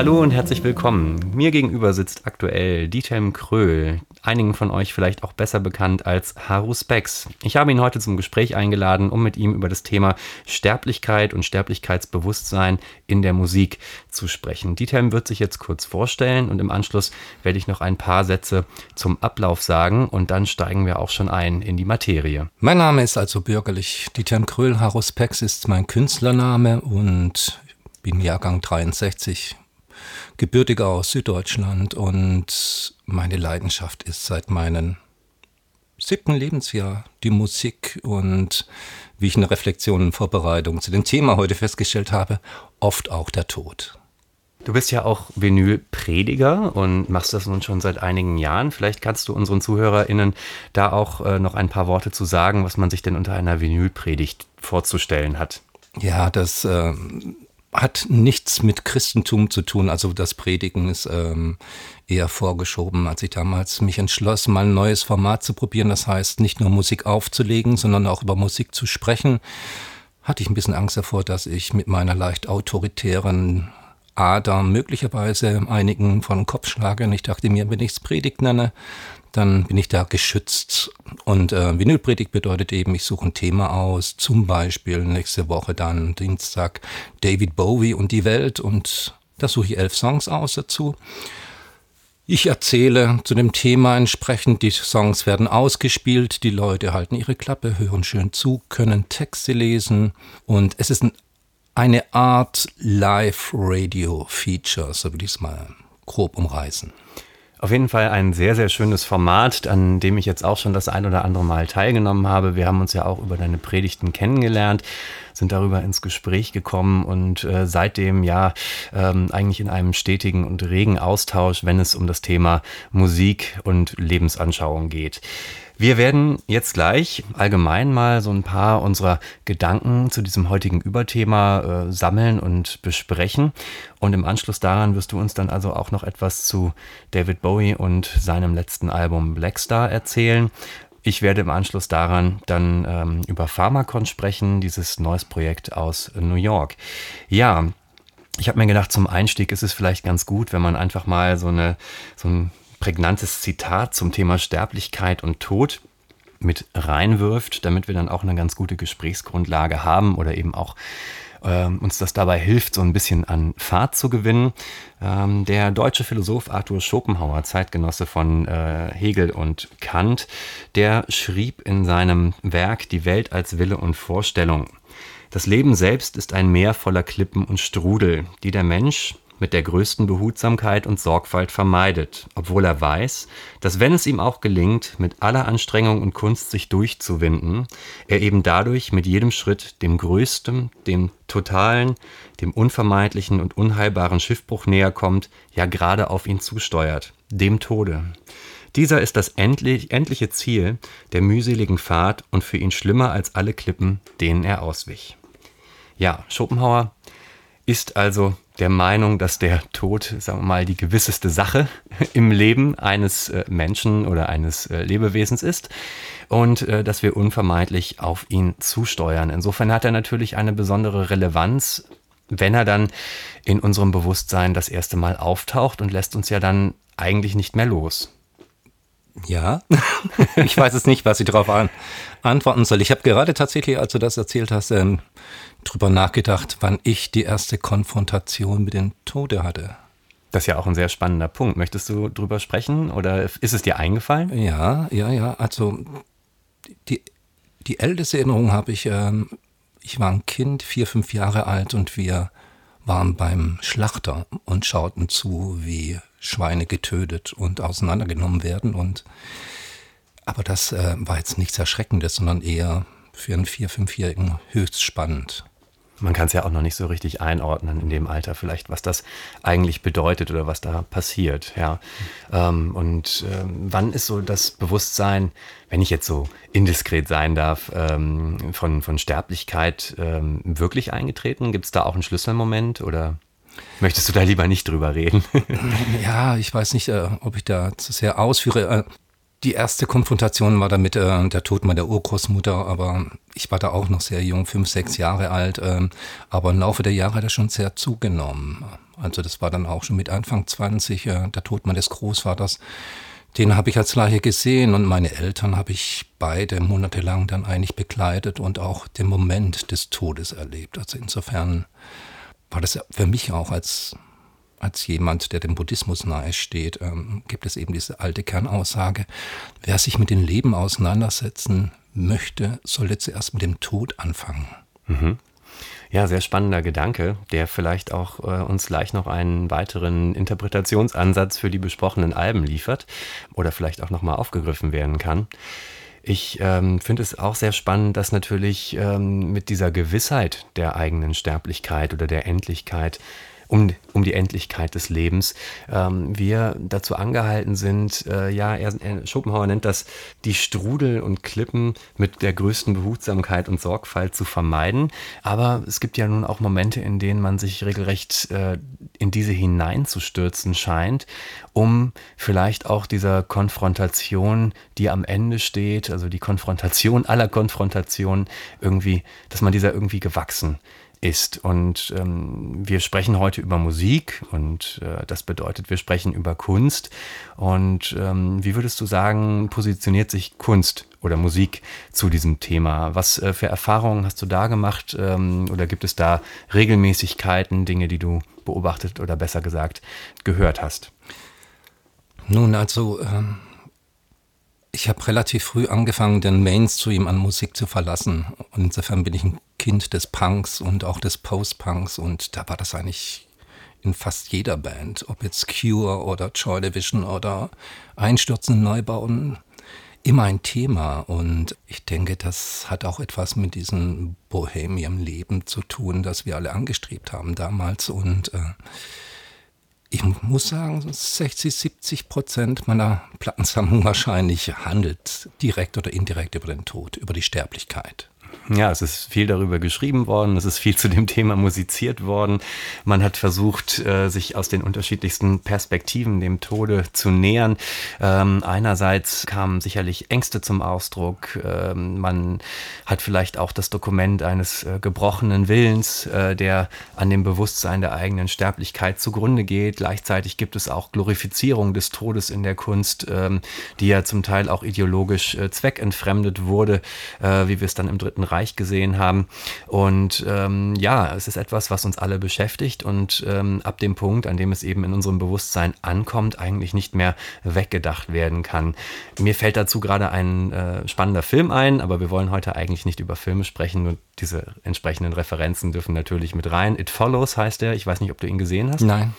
Hallo und herzlich willkommen. Mir gegenüber sitzt aktuell Dietem Kröhl, einigen von euch vielleicht auch besser bekannt als Haru Spex. Ich habe ihn heute zum Gespräch eingeladen, um mit ihm über das Thema Sterblichkeit und Sterblichkeitsbewusstsein in der Musik zu sprechen. Dietem wird sich jetzt kurz vorstellen und im Anschluss werde ich noch ein paar Sätze zum Ablauf sagen und dann steigen wir auch schon ein in die Materie. Mein Name ist also bürgerlich Dietem Kröhl. Haru Spex ist mein Künstlername und bin Jahrgang 63 gebürtig aus Süddeutschland und meine Leidenschaft ist seit meinem siebten Lebensjahr die Musik und wie ich in der Reflexion und Vorbereitung zu dem Thema heute festgestellt habe, oft auch der Tod. Du bist ja auch Vinylprediger und machst das nun schon seit einigen Jahren. Vielleicht kannst du unseren ZuhörerInnen da auch äh, noch ein paar Worte zu sagen, was man sich denn unter einer Vinylpredigt vorzustellen hat. Ja, das äh, hat nichts mit Christentum zu tun. Also das Predigen ist ähm, eher vorgeschoben, als ich damals mich entschloss, mal ein neues Format zu probieren. Das heißt, nicht nur Musik aufzulegen, sondern auch über Musik zu sprechen. Hatte ich ein bisschen Angst davor, dass ich mit meiner leicht autoritären Ader möglicherweise einigen von Kopf schlage. Und ich dachte mir, wenn ich es Predigt nenne, dann bin ich da geschützt. Und äh, Vinylpredigt bedeutet eben, ich suche ein Thema aus, zum Beispiel nächste Woche dann Dienstag David Bowie und die Welt und da suche ich elf Songs aus dazu. Ich erzähle zu dem Thema entsprechend, die Songs werden ausgespielt, die Leute halten ihre Klappe, hören schön zu, können Texte lesen und es ist eine Art Live-Radio-Feature, so will ich es mal grob umreißen. Auf jeden Fall ein sehr, sehr schönes Format, an dem ich jetzt auch schon das ein oder andere Mal teilgenommen habe. Wir haben uns ja auch über deine Predigten kennengelernt, sind darüber ins Gespräch gekommen und äh, seitdem ja ähm, eigentlich in einem stetigen und regen Austausch, wenn es um das Thema Musik und Lebensanschauung geht. Wir werden jetzt gleich allgemein mal so ein paar unserer Gedanken zu diesem heutigen Überthema äh, sammeln und besprechen. Und im Anschluss daran wirst du uns dann also auch noch etwas zu David Bowie und seinem letzten Album Blackstar erzählen. Ich werde im Anschluss daran dann ähm, über Pharmacon sprechen, dieses neues Projekt aus New York. Ja, ich habe mir gedacht, zum Einstieg ist es vielleicht ganz gut, wenn man einfach mal so, eine, so ein prägnantes Zitat zum Thema Sterblichkeit und Tod mit reinwirft, damit wir dann auch eine ganz gute Gesprächsgrundlage haben oder eben auch äh, uns das dabei hilft, so ein bisschen an Fahrt zu gewinnen. Ähm, der deutsche Philosoph Arthur Schopenhauer, Zeitgenosse von äh, Hegel und Kant, der schrieb in seinem Werk Die Welt als Wille und Vorstellung. Das Leben selbst ist ein Meer voller Klippen und Strudel, die der Mensch, mit der größten Behutsamkeit und Sorgfalt vermeidet, obwohl er weiß, dass wenn es ihm auch gelingt, mit aller Anstrengung und Kunst sich durchzuwinden, er eben dadurch mit jedem Schritt dem größten, dem totalen, dem unvermeidlichen und unheilbaren Schiffbruch näher kommt, ja gerade auf ihn zusteuert, dem Tode. Dieser ist das endlich, endliche Ziel der mühseligen Fahrt und für ihn schlimmer als alle Klippen, denen er auswich. Ja, Schopenhauer ist also der Meinung, dass der Tod, sagen wir mal, die gewisseste Sache im Leben eines äh, Menschen oder eines äh, Lebewesens ist und äh, dass wir unvermeidlich auf ihn zusteuern. Insofern hat er natürlich eine besondere Relevanz, wenn er dann in unserem Bewusstsein das erste Mal auftaucht und lässt uns ja dann eigentlich nicht mehr los. Ja, ich weiß es nicht, was ich darauf an antworten soll. Ich habe gerade tatsächlich, als du das erzählt hast, ähm, drüber nachgedacht, wann ich die erste Konfrontation mit dem Tode hatte. Das ist ja auch ein sehr spannender Punkt. Möchtest du drüber sprechen oder ist es dir eingefallen? Ja, ja, ja. Also die, die älteste Erinnerung habe ich, ähm, ich war ein Kind, vier, fünf Jahre alt und wir waren beim Schlachter und schauten zu, wie Schweine getötet und auseinandergenommen werden. Und aber das äh, war jetzt nichts Erschreckendes, sondern eher für einen vier-, fünfjährigen höchst spannend man kann es ja auch noch nicht so richtig einordnen in dem Alter vielleicht, was das eigentlich bedeutet oder was da passiert. Ja. Ähm, und ähm, wann ist so das Bewusstsein, wenn ich jetzt so indiskret sein darf, ähm, von, von Sterblichkeit ähm, wirklich eingetreten? Gibt es da auch einen Schlüsselmoment oder möchtest du da lieber nicht drüber reden? ja, ich weiß nicht, äh, ob ich da zu sehr ausführe. Äh, die erste Konfrontation war damit äh, der Tod meiner Urgroßmutter, aber ich war da auch noch sehr jung, fünf, sechs Jahre alt. Ähm, aber im Laufe der Jahre hat er schon sehr zugenommen. Also das war dann auch schon mit Anfang 20, äh, der Tod meines Großvaters. Den habe ich als Leiche gesehen und meine Eltern habe ich beide monatelang dann eigentlich begleitet und auch den Moment des Todes erlebt. Also insofern war das für mich auch als, als jemand, der dem Buddhismus nahe steht, ähm, gibt es eben diese alte Kernaussage, wer sich mit dem Leben auseinandersetzen möchte, sollte zuerst mit dem Tod anfangen. Mhm. Ja, sehr spannender Gedanke, der vielleicht auch äh, uns gleich noch einen weiteren Interpretationsansatz für die besprochenen Alben liefert oder vielleicht auch nochmal aufgegriffen werden kann. Ich ähm, finde es auch sehr spannend, dass natürlich ähm, mit dieser Gewissheit der eigenen Sterblichkeit oder der Endlichkeit um, um die Endlichkeit des Lebens, ähm, wir dazu angehalten sind, äh, ja, er, er, Schopenhauer nennt das, die Strudel und Klippen mit der größten Behutsamkeit und Sorgfalt zu vermeiden. Aber es gibt ja nun auch Momente, in denen man sich regelrecht äh, in diese hineinzustürzen scheint, um vielleicht auch dieser Konfrontation, die am Ende steht, also die Konfrontation aller Konfrontationen, irgendwie, dass man dieser irgendwie gewachsen ist. Und ähm, wir sprechen heute über Musik und äh, das bedeutet, wir sprechen über Kunst. Und ähm, wie würdest du sagen, positioniert sich Kunst oder Musik zu diesem Thema? Was äh, für Erfahrungen hast du da gemacht ähm, oder gibt es da Regelmäßigkeiten, Dinge, die du beobachtet oder besser gesagt gehört hast? Nun, also ähm, ich habe relativ früh angefangen, den Mainstream an Musik zu verlassen. Und insofern bin ich ein Kind des Punks und auch des Post-Punks. Und da war das eigentlich in fast jeder Band, ob jetzt Cure oder Joy Division oder Einstürzen, Neubauen, immer ein Thema. Und ich denke, das hat auch etwas mit diesem Bohemian-Leben zu tun, das wir alle angestrebt haben damals. Und äh, ich muss sagen, 60, 70 Prozent meiner Plattensammlung wahrscheinlich handelt direkt oder indirekt über den Tod, über die Sterblichkeit. Ja, es ist viel darüber geschrieben worden, es ist viel zu dem Thema musiziert worden. Man hat versucht, äh, sich aus den unterschiedlichsten Perspektiven dem Tode zu nähern. Ähm, einerseits kamen sicherlich Ängste zum Ausdruck. Ähm, man hat vielleicht auch das Dokument eines äh, gebrochenen Willens, äh, der an dem Bewusstsein der eigenen Sterblichkeit zugrunde geht. Gleichzeitig gibt es auch Glorifizierung des Todes in der Kunst, ähm, die ja zum Teil auch ideologisch zweckentfremdet wurde, wie wir es dann im Dritten Reich Bereich gesehen haben. Und ähm, ja, es ist etwas, was uns alle beschäftigt und ähm, ab dem Punkt, an dem es eben in unserem Bewusstsein ankommt, eigentlich nicht mehr weggedacht werden kann. Mir fällt dazu gerade ein äh, spannender Film ein, aber wir wollen heute eigentlich nicht über Filme sprechen und diese entsprechenden Referenzen dürfen natürlich mit rein. It Follows heißt er. Ich weiß nicht, ob du ihn gesehen hast. Nein.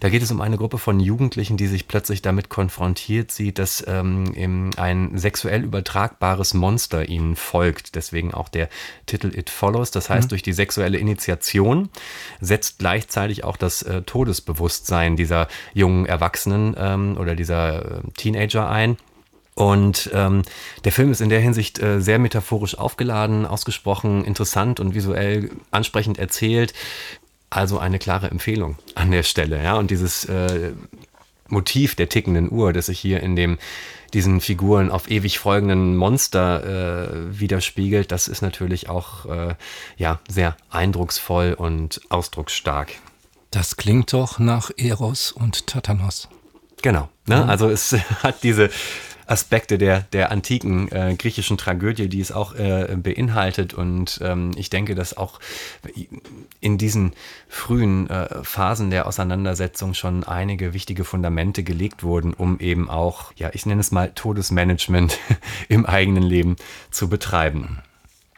Da geht es um eine Gruppe von Jugendlichen, die sich plötzlich damit konfrontiert sieht, dass ähm, ein sexuell übertragbares Monster ihnen folgt. Deswegen auch der Titel It Follows. Das heißt, mhm. durch die sexuelle Initiation setzt gleichzeitig auch das äh, Todesbewusstsein dieser jungen Erwachsenen ähm, oder dieser äh, Teenager ein. Und ähm, der Film ist in der Hinsicht äh, sehr metaphorisch aufgeladen, ausgesprochen interessant und visuell ansprechend erzählt. Also eine klare Empfehlung an der Stelle. Ja? Und dieses äh, Motiv der tickenden Uhr, das sich hier in dem diesen Figuren auf ewig folgenden Monster äh, widerspiegelt, das ist natürlich auch äh, ja, sehr eindrucksvoll und ausdrucksstark. Das klingt doch nach Eros und Tatanos. Genau. Ne? Also es hat diese Aspekte der, der antiken äh, griechischen Tragödie, die es auch äh, beinhaltet. Und ähm, ich denke, dass auch in diesen frühen äh, Phasen der Auseinandersetzung schon einige wichtige Fundamente gelegt wurden, um eben auch, ja, ich nenne es mal Todesmanagement im eigenen Leben zu betreiben.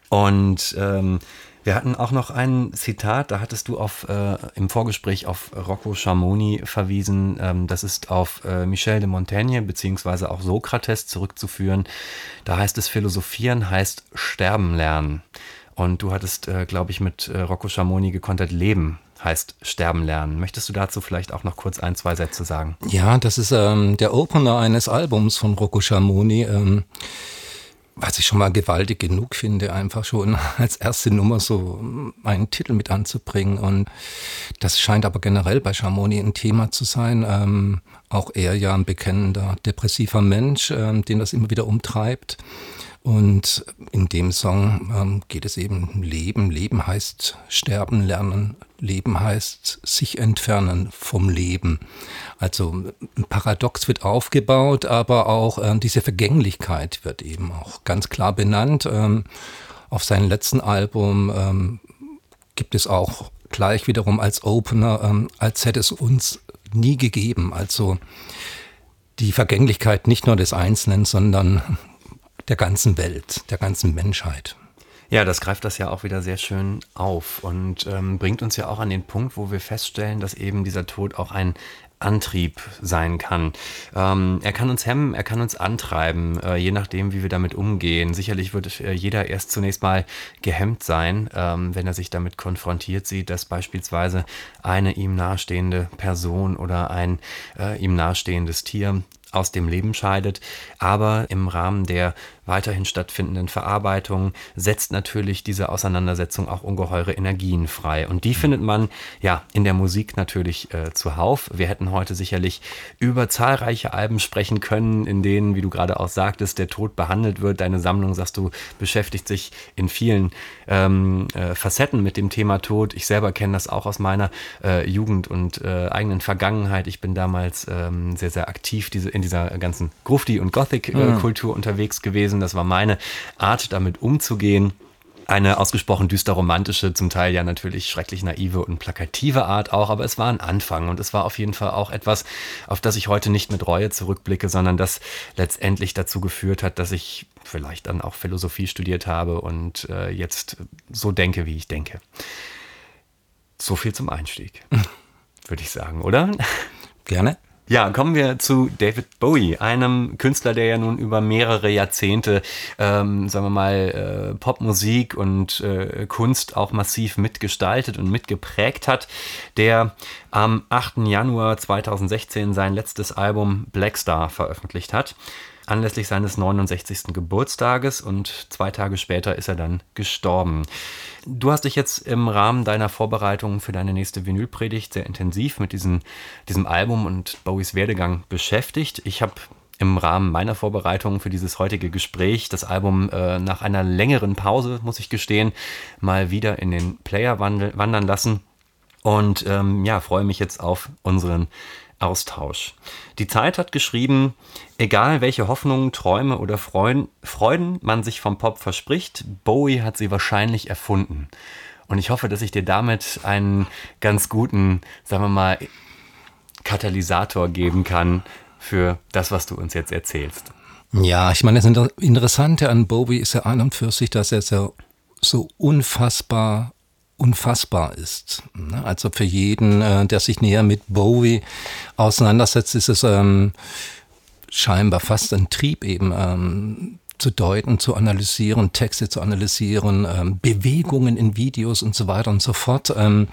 Und ähm, wir hatten auch noch ein Zitat, da hattest du auf, äh, im Vorgespräch auf Rocco Schamoni verwiesen. Ähm, das ist auf äh, Michel de Montaigne beziehungsweise auch Sokrates zurückzuführen. Da heißt es, Philosophieren heißt Sterben lernen. Und du hattest, äh, glaube ich, mit äh, Rocco Schamoni gekontert, Leben heißt Sterben lernen. Möchtest du dazu vielleicht auch noch kurz ein, zwei Sätze sagen? Ja, das ist ähm, der Opener eines Albums von Rocco Schamoni. Ähm was ich schon mal gewaltig genug finde, einfach schon als erste Nummer so einen Titel mit anzubringen. Und das scheint aber generell bei Schamoni ein Thema zu sein. Ähm, auch er ja ein bekennender depressiver Mensch, ähm, den das immer wieder umtreibt. Und in dem Song ähm, geht es eben Leben. Leben heißt sterben lernen. Leben heißt sich entfernen vom Leben. Also ein Paradox wird aufgebaut, aber auch äh, diese Vergänglichkeit wird eben auch ganz klar benannt. Ähm, auf seinem letzten Album ähm, gibt es auch gleich wiederum als Opener, ähm, als hätte es uns nie gegeben. Also die Vergänglichkeit nicht nur des Einzelnen, sondern der ganzen Welt, der ganzen Menschheit. Ja, das greift das ja auch wieder sehr schön auf und ähm, bringt uns ja auch an den Punkt, wo wir feststellen, dass eben dieser Tod auch ein Antrieb sein kann. Ähm, er kann uns hemmen, er kann uns antreiben, äh, je nachdem, wie wir damit umgehen. Sicherlich wird äh, jeder erst zunächst mal gehemmt sein, ähm, wenn er sich damit konfrontiert sieht, dass beispielsweise eine ihm nahestehende Person oder ein äh, ihm nahestehendes Tier aus dem Leben scheidet. Aber im Rahmen der weiterhin stattfindenden Verarbeitung setzt natürlich diese Auseinandersetzung auch ungeheure Energien frei. Und die findet man ja in der Musik natürlich äh, zuhauf. Wir hätten heute sicherlich über zahlreiche Alben sprechen können, in denen, wie du gerade auch sagtest, der Tod behandelt wird. Deine Sammlung, sagst du, beschäftigt sich in vielen ähm, äh, Facetten mit dem Thema Tod. Ich selber kenne das auch aus meiner äh, Jugend und äh, eigenen Vergangenheit. Ich bin damals ähm, sehr, sehr aktiv diese, in dieser ganzen Grufti- und Gothic-Kultur mhm. unterwegs gewesen gewesen. Das war meine Art, damit umzugehen. Eine ausgesprochen düster romantische, zum Teil ja natürlich schrecklich naive und plakative Art auch, aber es war ein Anfang und es war auf jeden Fall auch etwas, auf das ich heute nicht mit Reue zurückblicke, sondern das letztendlich dazu geführt hat, dass ich vielleicht dann auch Philosophie studiert habe und äh, jetzt so denke, wie ich denke. So viel zum Einstieg, würde ich sagen, oder? Gerne. Ja, kommen wir zu David Bowie, einem Künstler, der ja nun über mehrere Jahrzehnte, ähm, sagen wir mal, äh, Popmusik und äh, Kunst auch massiv mitgestaltet und mitgeprägt hat, der am 8. Januar 2016 sein letztes Album Black Star veröffentlicht hat anlässlich seines 69. Geburtstages und zwei Tage später ist er dann gestorben. Du hast dich jetzt im Rahmen deiner Vorbereitungen für deine nächste Vinylpredigt sehr intensiv mit diesem, diesem Album und Bowies Werdegang beschäftigt. Ich habe im Rahmen meiner Vorbereitungen für dieses heutige Gespräch das Album äh, nach einer längeren Pause, muss ich gestehen, mal wieder in den Player wandern lassen und ähm, ja, freue mich jetzt auf unseren Austausch. Die Zeit hat geschrieben, egal welche Hoffnungen, Träume oder Freuden, man sich vom Pop verspricht, Bowie hat sie wahrscheinlich erfunden. Und ich hoffe, dass ich dir damit einen ganz guten, sagen wir mal, Katalysator geben kann für das, was du uns jetzt erzählst. Ja, ich meine, das Interessante an Bowie ist ja an und für sich, dass er so, so unfassbar unfassbar ist. Ne? Also für jeden, äh, der sich näher mit Bowie auseinandersetzt, ist es ähm, scheinbar fast ein Trieb eben ähm, zu deuten, zu analysieren, Texte zu analysieren, ähm, Bewegungen in Videos und so weiter und so fort. Ähm,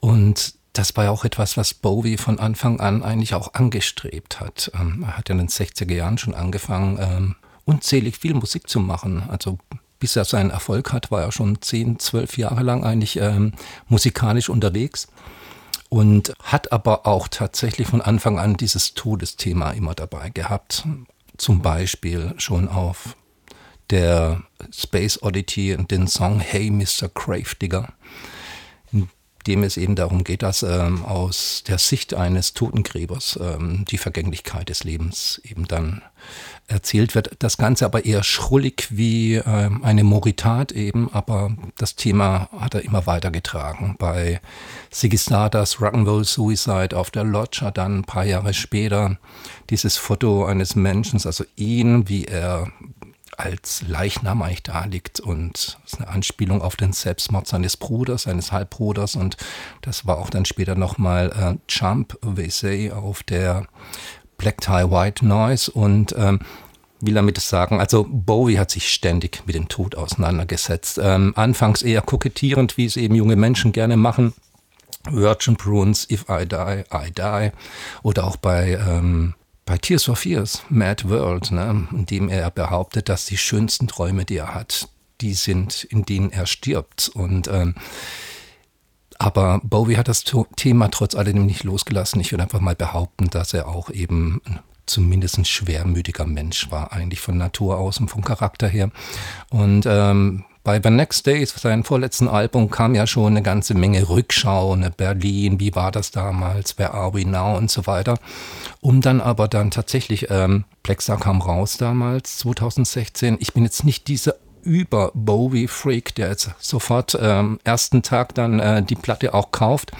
und das war ja auch etwas, was Bowie von Anfang an eigentlich auch angestrebt hat. Ähm, er hat ja in den 60er Jahren schon angefangen, ähm, unzählig viel Musik zu machen. Also bis er seinen Erfolg hat, war er schon zehn, zwölf Jahre lang eigentlich ähm, musikalisch unterwegs und hat aber auch tatsächlich von Anfang an dieses Todesthema immer dabei gehabt. Zum Beispiel schon auf der Space Oddity den Song Hey Mr. Gravedigger dem es eben darum geht, dass ähm, aus der Sicht eines Totengräbers ähm, die Vergänglichkeit des Lebens eben dann erzählt wird. Das Ganze aber eher schrullig wie ähm, eine Moritat eben, aber das Thema hat er immer weitergetragen. Bei Stardust Rock'n'Roll Suicide auf der Lodge, dann ein paar Jahre später dieses Foto eines Menschen, also ihn, wie er als Leichnam eigentlich da liegt und das ist eine Anspielung auf den Selbstmord seines Bruders, seines Halbbruders und das war auch dann später nochmal äh, Jump, they say, auf der Black Tie White Noise und ähm, will damit sagen, also Bowie hat sich ständig mit dem Tod auseinandergesetzt. Ähm, anfangs eher kokettierend, wie es eben junge Menschen gerne machen. Virgin Prunes, If I Die, I Die. Oder auch bei ähm, bei Tears for Fears, Mad World, ne, in dem er behauptet, dass die schönsten Träume, die er hat, die sind, in denen er stirbt. Und ähm, aber Bowie hat das Thema trotz alledem nicht losgelassen. Ich würde einfach mal behaupten, dass er auch eben zumindest ein schwermütiger Mensch war, eigentlich von Natur aus und vom Charakter her. Und ähm, bei The Next Day, seinem vorletzten Album, kam ja schon eine ganze Menge Rückschau, eine Berlin, wie war das damals, wer are we now und so weiter. Um dann aber dann tatsächlich, ähm, Blackstar kam raus damals, 2016. Ich bin jetzt nicht dieser über Bowie-Freak, der jetzt sofort ähm, ersten Tag dann äh, die Platte auch kauft.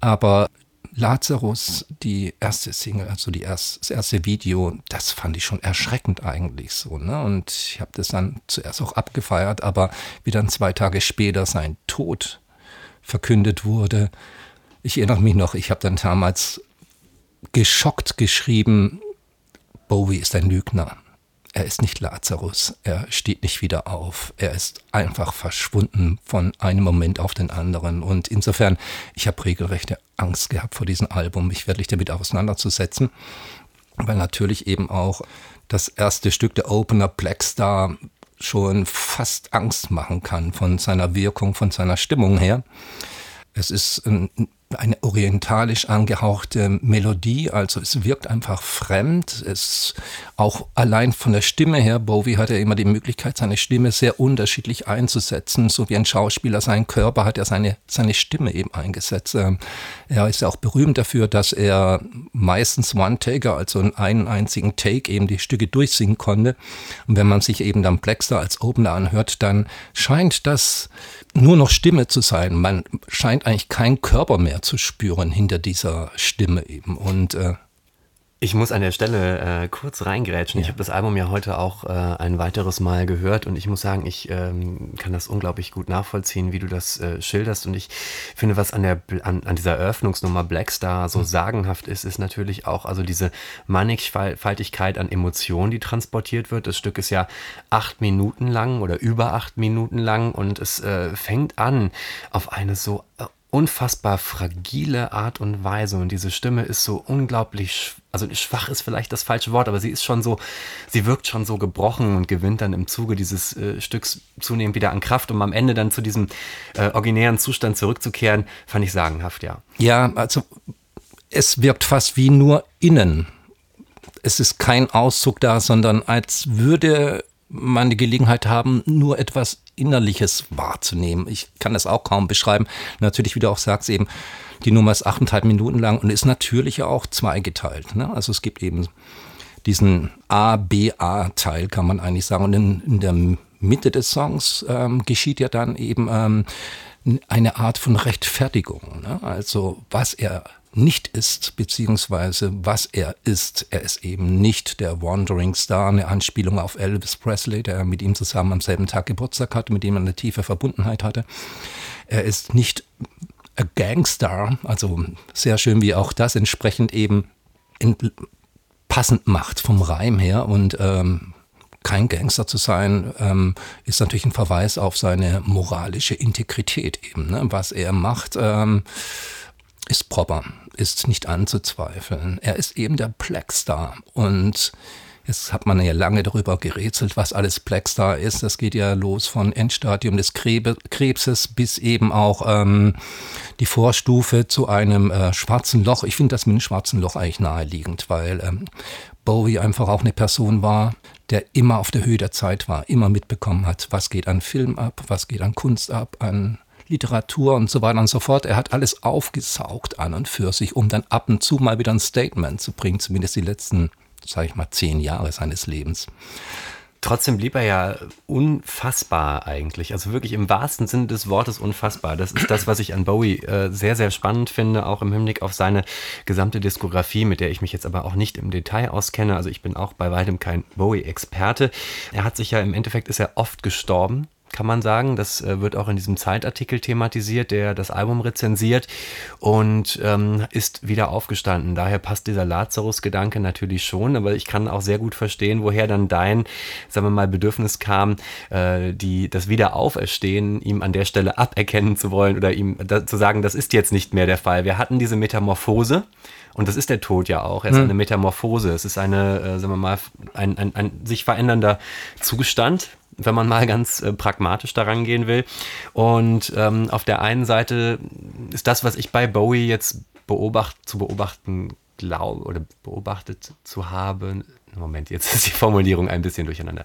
Aber Lazarus, die erste Single, also die erst, das erste Video, das fand ich schon erschreckend eigentlich so. Ne? Und ich habe das dann zuerst auch abgefeiert, aber wie dann zwei Tage später sein Tod verkündet wurde, ich erinnere mich noch, ich habe dann damals geschockt geschrieben, Bowie ist ein Lügner er ist nicht Lazarus, er steht nicht wieder auf, er ist einfach verschwunden von einem Moment auf den anderen. Und insofern, ich habe regelrechte Angst gehabt vor diesem Album, mich wirklich damit auseinanderzusetzen, weil natürlich eben auch das erste Stück der Opener Black Star schon fast Angst machen kann von seiner Wirkung, von seiner Stimmung her. Es ist ein eine orientalisch angehauchte Melodie, also es wirkt einfach fremd. Es auch allein von der Stimme her, Bowie hat ja immer die Möglichkeit, seine Stimme sehr unterschiedlich einzusetzen. So wie ein Schauspieler seinen Körper hat er seine, seine Stimme eben eingesetzt. Ähm, er ist ja auch berühmt dafür, dass er meistens One-Taker, also in einen einzigen Take eben die Stücke durchsingen konnte. Und wenn man sich eben dann Blackstar als Opener anhört, dann scheint das nur noch Stimme zu sein. Man scheint eigentlich keinen Körper mehr zu spüren hinter dieser Stimme eben. Und äh, ich muss an der Stelle äh, kurz reingrätschen. Ja. Ich habe das Album ja heute auch äh, ein weiteres Mal gehört und ich muss sagen, ich ähm, kann das unglaublich gut nachvollziehen, wie du das äh, schilderst. Und ich finde, was an, der, an, an dieser Eröffnungsnummer Blackstar so mhm. sagenhaft ist, ist natürlich auch also diese Mannigfaltigkeit an Emotionen, die transportiert wird. Das Stück ist ja acht Minuten lang oder über acht Minuten lang und es äh, fängt an auf eine so äh, unfassbar fragile Art und Weise und diese Stimme ist so unglaublich, also schwach ist vielleicht das falsche Wort, aber sie ist schon so, sie wirkt schon so gebrochen und gewinnt dann im Zuge dieses äh, Stücks zunehmend wieder an Kraft, um am Ende dann zu diesem äh, originären Zustand zurückzukehren, fand ich sagenhaft, ja. Ja, also es wirkt fast wie nur innen. Es ist kein Auszug da, sondern als würde man die Gelegenheit haben, nur etwas Innerliches wahrzunehmen. Ich kann das auch kaum beschreiben. Natürlich, wie du auch sagst, eben, die Nummer ist achteinhalb Minuten lang und ist natürlich auch zweigeteilt. Ne? Also es gibt eben diesen A-B-A-Teil, kann man eigentlich sagen. Und in, in der Mitte des Songs ähm, geschieht ja dann eben ähm, eine Art von Rechtfertigung. Ne? Also was er nicht ist, beziehungsweise was er ist. Er ist eben nicht der Wandering Star, eine Anspielung auf Elvis Presley, der mit ihm zusammen am selben Tag Geburtstag hatte, mit dem er eine tiefe Verbundenheit hatte. Er ist nicht a Gangstar, also sehr schön, wie auch das entsprechend eben passend macht vom Reim her und ähm, kein Gangster zu sein, ähm, ist natürlich ein Verweis auf seine moralische Integrität eben. Ne? Was er macht, ähm, ist proper ist nicht anzuzweifeln. Er ist eben der Blackstar und Jetzt hat man ja lange darüber gerätselt, was alles Blackstar ist. Das geht ja los von Endstadium des Krebses bis eben auch ähm, die Vorstufe zu einem äh, schwarzen Loch. Ich finde das mit einem schwarzen Loch eigentlich naheliegend, weil ähm, Bowie einfach auch eine Person war, der immer auf der Höhe der Zeit war, immer mitbekommen hat, was geht an Film ab, was geht an Kunst ab, an Literatur und so weiter und so fort. Er hat alles aufgesaugt an und für sich, um dann ab und zu mal wieder ein Statement zu bringen, zumindest die letzten, sage ich mal, zehn Jahre seines Lebens. Trotzdem blieb er ja unfassbar eigentlich. Also wirklich im wahrsten Sinne des Wortes unfassbar. Das ist das, was ich an Bowie äh, sehr, sehr spannend finde, auch im Hinblick auf seine gesamte Diskografie, mit der ich mich jetzt aber auch nicht im Detail auskenne. Also ich bin auch bei weitem kein Bowie-Experte. Er hat sich ja im Endeffekt ist er oft gestorben kann man sagen. Das äh, wird auch in diesem Zeitartikel thematisiert, der das Album rezensiert und ähm, ist wieder aufgestanden. Daher passt dieser Lazarus-Gedanke natürlich schon, aber ich kann auch sehr gut verstehen, woher dann dein, sagen wir mal, Bedürfnis kam, äh, die, das Wiederauferstehen ihm an der Stelle aberkennen zu wollen oder ihm da, zu sagen, das ist jetzt nicht mehr der Fall. Wir hatten diese Metamorphose. Und das ist der Tod ja auch. Er ist hm. eine Metamorphose. Es ist eine, äh, sagen wir mal, ein, ein, ein sich verändernder Zustand, wenn man mal ganz äh, pragmatisch daran gehen will. Und ähm, auf der einen Seite ist das, was ich bei Bowie jetzt beobacht, zu beobachten glaube oder beobachtet zu haben. Moment, jetzt ist die Formulierung ein bisschen durcheinander.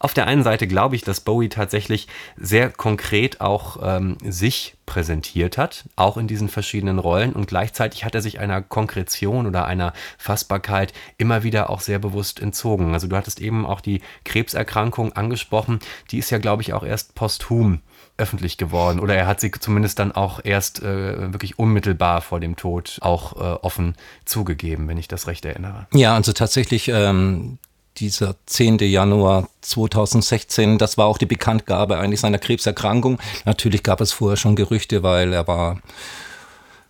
Auf der einen Seite glaube ich, dass Bowie tatsächlich sehr konkret auch ähm, sich präsentiert hat, auch in diesen verschiedenen Rollen und gleichzeitig hat er sich einer Konkretion oder einer Fassbarkeit immer wieder auch sehr bewusst entzogen. Also du hattest eben auch die Krebserkrankung angesprochen, die ist ja glaube ich auch erst posthum öffentlich geworden oder er hat sie zumindest dann auch erst äh, wirklich unmittelbar vor dem Tod auch äh, offen zugegeben, wenn ich das recht erinnere. Ja, also tatsächlich ähm, dieser 10. Januar 2016, das war auch die Bekanntgabe eigentlich seiner Krebserkrankung. Natürlich gab es vorher schon Gerüchte, weil er war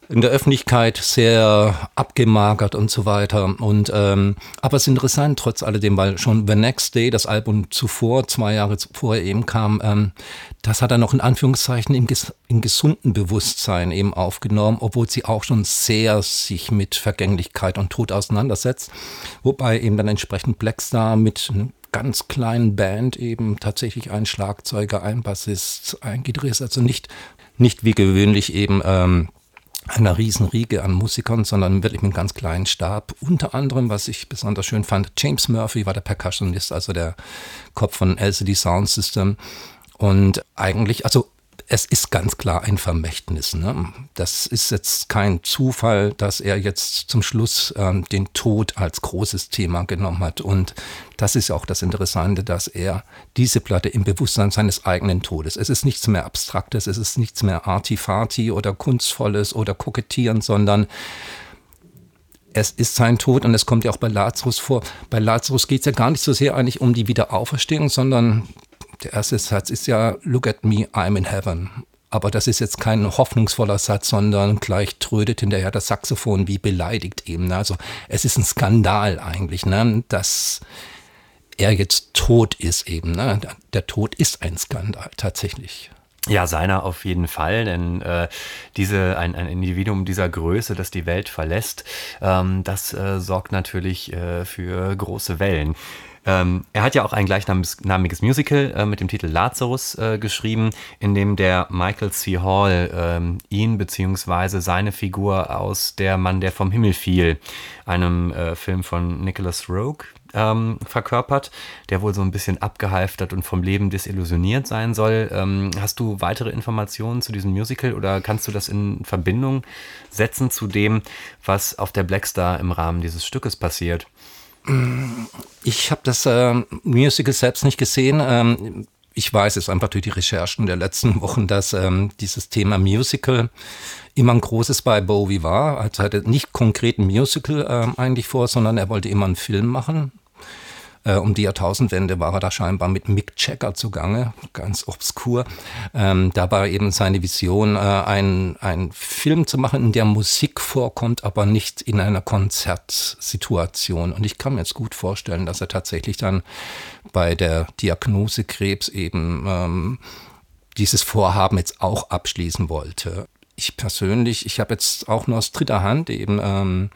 in der Öffentlichkeit sehr abgemagert und so weiter. Und ähm, aber es ist interessant trotz alledem, weil schon The Next Day, das Album zuvor, zwei Jahre vorher eben kam, ähm, das hat er noch in Anführungszeichen im, ges im gesunden Bewusstsein eben aufgenommen, obwohl sie auch schon sehr sich mit Vergänglichkeit und Tod auseinandersetzt. Wobei eben dann entsprechend Blackstar mit einer ganz kleinen Band eben tatsächlich ein Schlagzeuger, ein Bassist, ein Gitarrist, also nicht, nicht wie gewöhnlich eben ähm, einer Riesenriege an Musikern, sondern wirklich mit einem ganz kleinen Stab. Unter anderem, was ich besonders schön fand, James Murphy war der Percussionist, also der Kopf von LCD Sound System. Und eigentlich, also es ist ganz klar ein Vermächtnis. Ne? Das ist jetzt kein Zufall, dass er jetzt zum Schluss ähm, den Tod als großes Thema genommen hat. Und das ist auch das Interessante, dass er diese Platte im Bewusstsein seines eigenen Todes. Es ist nichts mehr Abstraktes, es ist nichts mehr Artifati oder Kunstvolles oder Kokettieren, sondern es ist sein Tod und es kommt ja auch bei Lazarus vor. Bei Lazarus geht es ja gar nicht so sehr eigentlich um die Wiederauferstehung, sondern der erste Satz ist ja, Look at me, I'm in heaven. Aber das ist jetzt kein hoffnungsvoller Satz, sondern gleich trödet hinterher das Saxophon wie beleidigt eben. Also es ist ein Skandal eigentlich, ne? dass er jetzt tot ist eben. Ne? Der Tod ist ein Skandal tatsächlich. Ja, seiner auf jeden Fall, denn äh, diese, ein, ein Individuum dieser Größe, das die Welt verlässt, ähm, das äh, sorgt natürlich äh, für große Wellen. Ähm, er hat ja auch ein gleichnamiges Musical äh, mit dem Titel Lazarus äh, geschrieben, in dem der Michael C. Hall ähm, ihn bzw. seine Figur aus Der Mann, der vom Himmel fiel, einem äh, Film von Nicholas Rogue, ähm, verkörpert, der wohl so ein bisschen abgehalftert und vom Leben desillusioniert sein soll. Ähm, hast du weitere Informationen zu diesem Musical oder kannst du das in Verbindung setzen zu dem, was auf der Blackstar im Rahmen dieses Stückes passiert? Ich habe das äh, Musical selbst nicht gesehen. Ähm, ich weiß es einfach durch die Recherchen der letzten Wochen, dass ähm, dieses Thema Musical immer ein großes bei Bowie war. Also hatte nicht konkret ein Musical äh, eigentlich vor, sondern er wollte immer einen Film machen. Äh, um die Jahrtausendwende war er da scheinbar mit Mick Jagger zugange, ganz obskur. Ähm, da war eben seine Vision, äh, einen Film zu machen, in der Musik vorkommt, aber nicht in einer Konzertsituation. Und ich kann mir jetzt gut vorstellen, dass er tatsächlich dann bei der Diagnose Krebs eben ähm, dieses Vorhaben jetzt auch abschließen wollte. Ich persönlich, ich habe jetzt auch nur aus dritter Hand eben ähm,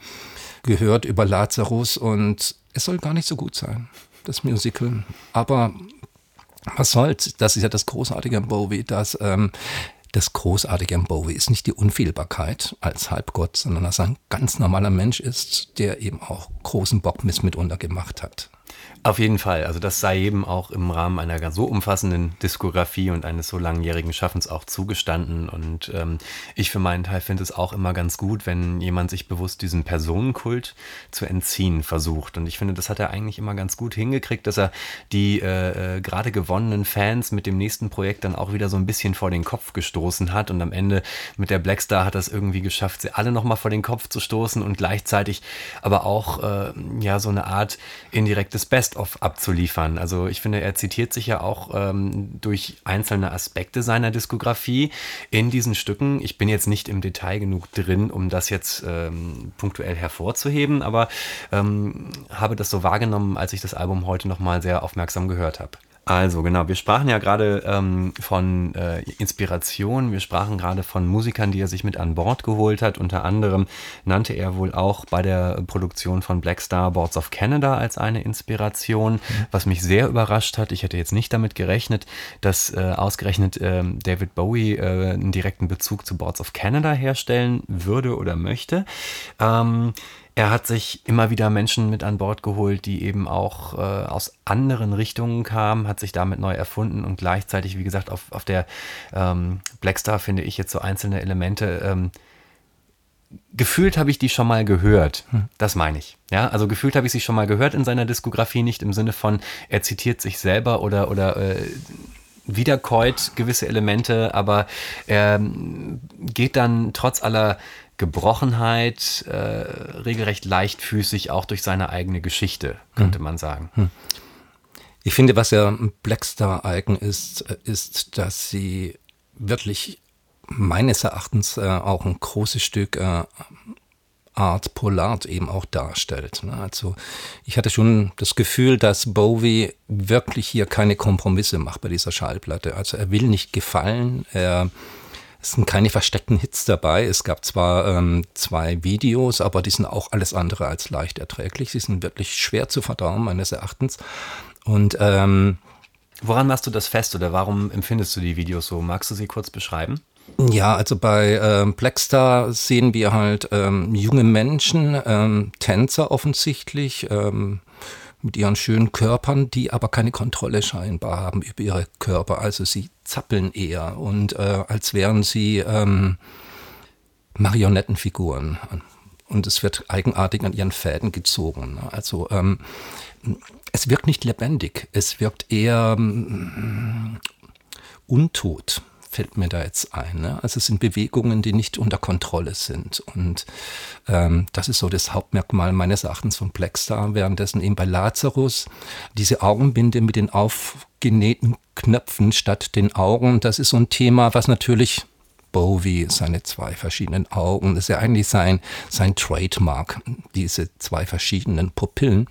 gehört über Lazarus und es soll gar nicht so gut sein, das Musical. Aber was soll's? Das ist ja das Großartige an Bowie, dass ähm, das Großartige an Bowie ist nicht die Unfehlbarkeit als Halbgott, sondern dass er ein ganz normaler Mensch ist, der eben auch großen Bockmiss mitunter gemacht hat. Auf jeden Fall. Also das sei eben auch im Rahmen einer so umfassenden Diskografie und eines so langjährigen Schaffens auch zugestanden. Und ähm, ich für meinen Teil finde es auch immer ganz gut, wenn jemand sich bewusst diesem Personenkult zu entziehen versucht. Und ich finde, das hat er eigentlich immer ganz gut hingekriegt, dass er die äh, äh, gerade gewonnenen Fans mit dem nächsten Projekt dann auch wieder so ein bisschen vor den Kopf gestoßen hat. Und am Ende mit der Blackstar hat er es irgendwie geschafft, sie alle nochmal vor den Kopf zu stoßen und gleichzeitig aber auch äh, ja so eine Art indirektes Best Best-of abzuliefern. Also ich finde, er zitiert sich ja auch ähm, durch einzelne Aspekte seiner Diskografie in diesen Stücken. Ich bin jetzt nicht im Detail genug drin, um das jetzt ähm, punktuell hervorzuheben, aber ähm, habe das so wahrgenommen, als ich das Album heute nochmal sehr aufmerksam gehört habe. Also genau, wir sprachen ja gerade ähm, von äh, Inspiration, wir sprachen gerade von Musikern, die er sich mit an Bord geholt hat. Unter anderem nannte er wohl auch bei der Produktion von Black Star Boards of Canada als eine Inspiration, was mich sehr überrascht hat. Ich hätte jetzt nicht damit gerechnet, dass äh, ausgerechnet äh, David Bowie äh, einen direkten Bezug zu Boards of Canada herstellen würde oder möchte. Ähm, Er hat sich immer wieder Menschen mit an Bord geholt, die eben auch äh, aus anderen Richtungen kamen, hat sich damit neu erfunden und gleichzeitig, wie gesagt, auf, auf der ähm, Blackstar finde ich jetzt so einzelne Elemente. Ähm, gefühlt habe ich die schon mal gehört. Hm. Das meine ich. Ja, also gefühlt habe ich sie schon mal gehört in seiner Diskografie, nicht im Sinne von, er zitiert sich selber oder, oder äh, wiederkäut gewisse Elemente, aber er ähm, geht dann trotz aller Gebrochenheit äh, regelrecht leichtfüßig auch durch seine eigene Geschichte, könnte hm. man sagen. Hm. Ich finde, was ja Blackstar eigen ist, ist, dass sie wirklich meines Erachtens äh, auch ein großes Stück äh, Art Polart eben auch darstellt. Ne? Also ich hatte schon das Gefühl, dass Bowie wirklich hier keine Kompromisse macht bei dieser Schallplatte. Also er will nicht gefallen, er es sind keine versteckten Hits dabei. Es gab zwar ähm, zwei Videos, aber die sind auch alles andere als leicht erträglich. Sie sind wirklich schwer zu verdauen, meines Erachtens. Und ähm, woran machst du das fest oder warum empfindest du die Videos so? Magst du sie kurz beschreiben? Ja, also bei ähm, Blackstar sehen wir halt ähm, junge Menschen, ähm, Tänzer offensichtlich, ähm, mit ihren schönen Körpern, die aber keine Kontrolle scheinbar haben über ihre Körper. Also sie zappeln eher und äh, als wären sie ähm, Marionettenfiguren. Und es wird eigenartig an ihren Fäden gezogen. Also ähm, es wirkt nicht lebendig, es wirkt eher ähm, untot fällt mir da jetzt ein. Ne? Also es sind Bewegungen, die nicht unter Kontrolle sind. Und ähm, das ist so das Hauptmerkmal meines Erachtens von Blackstar. Währenddessen eben bei Lazarus diese Augenbinde mit den aufgenähten Knöpfen statt den Augen, das ist so ein Thema, was natürlich Bowie, seine zwei verschiedenen Augen, das ist ja eigentlich sein, sein Trademark, diese zwei verschiedenen Pupillen.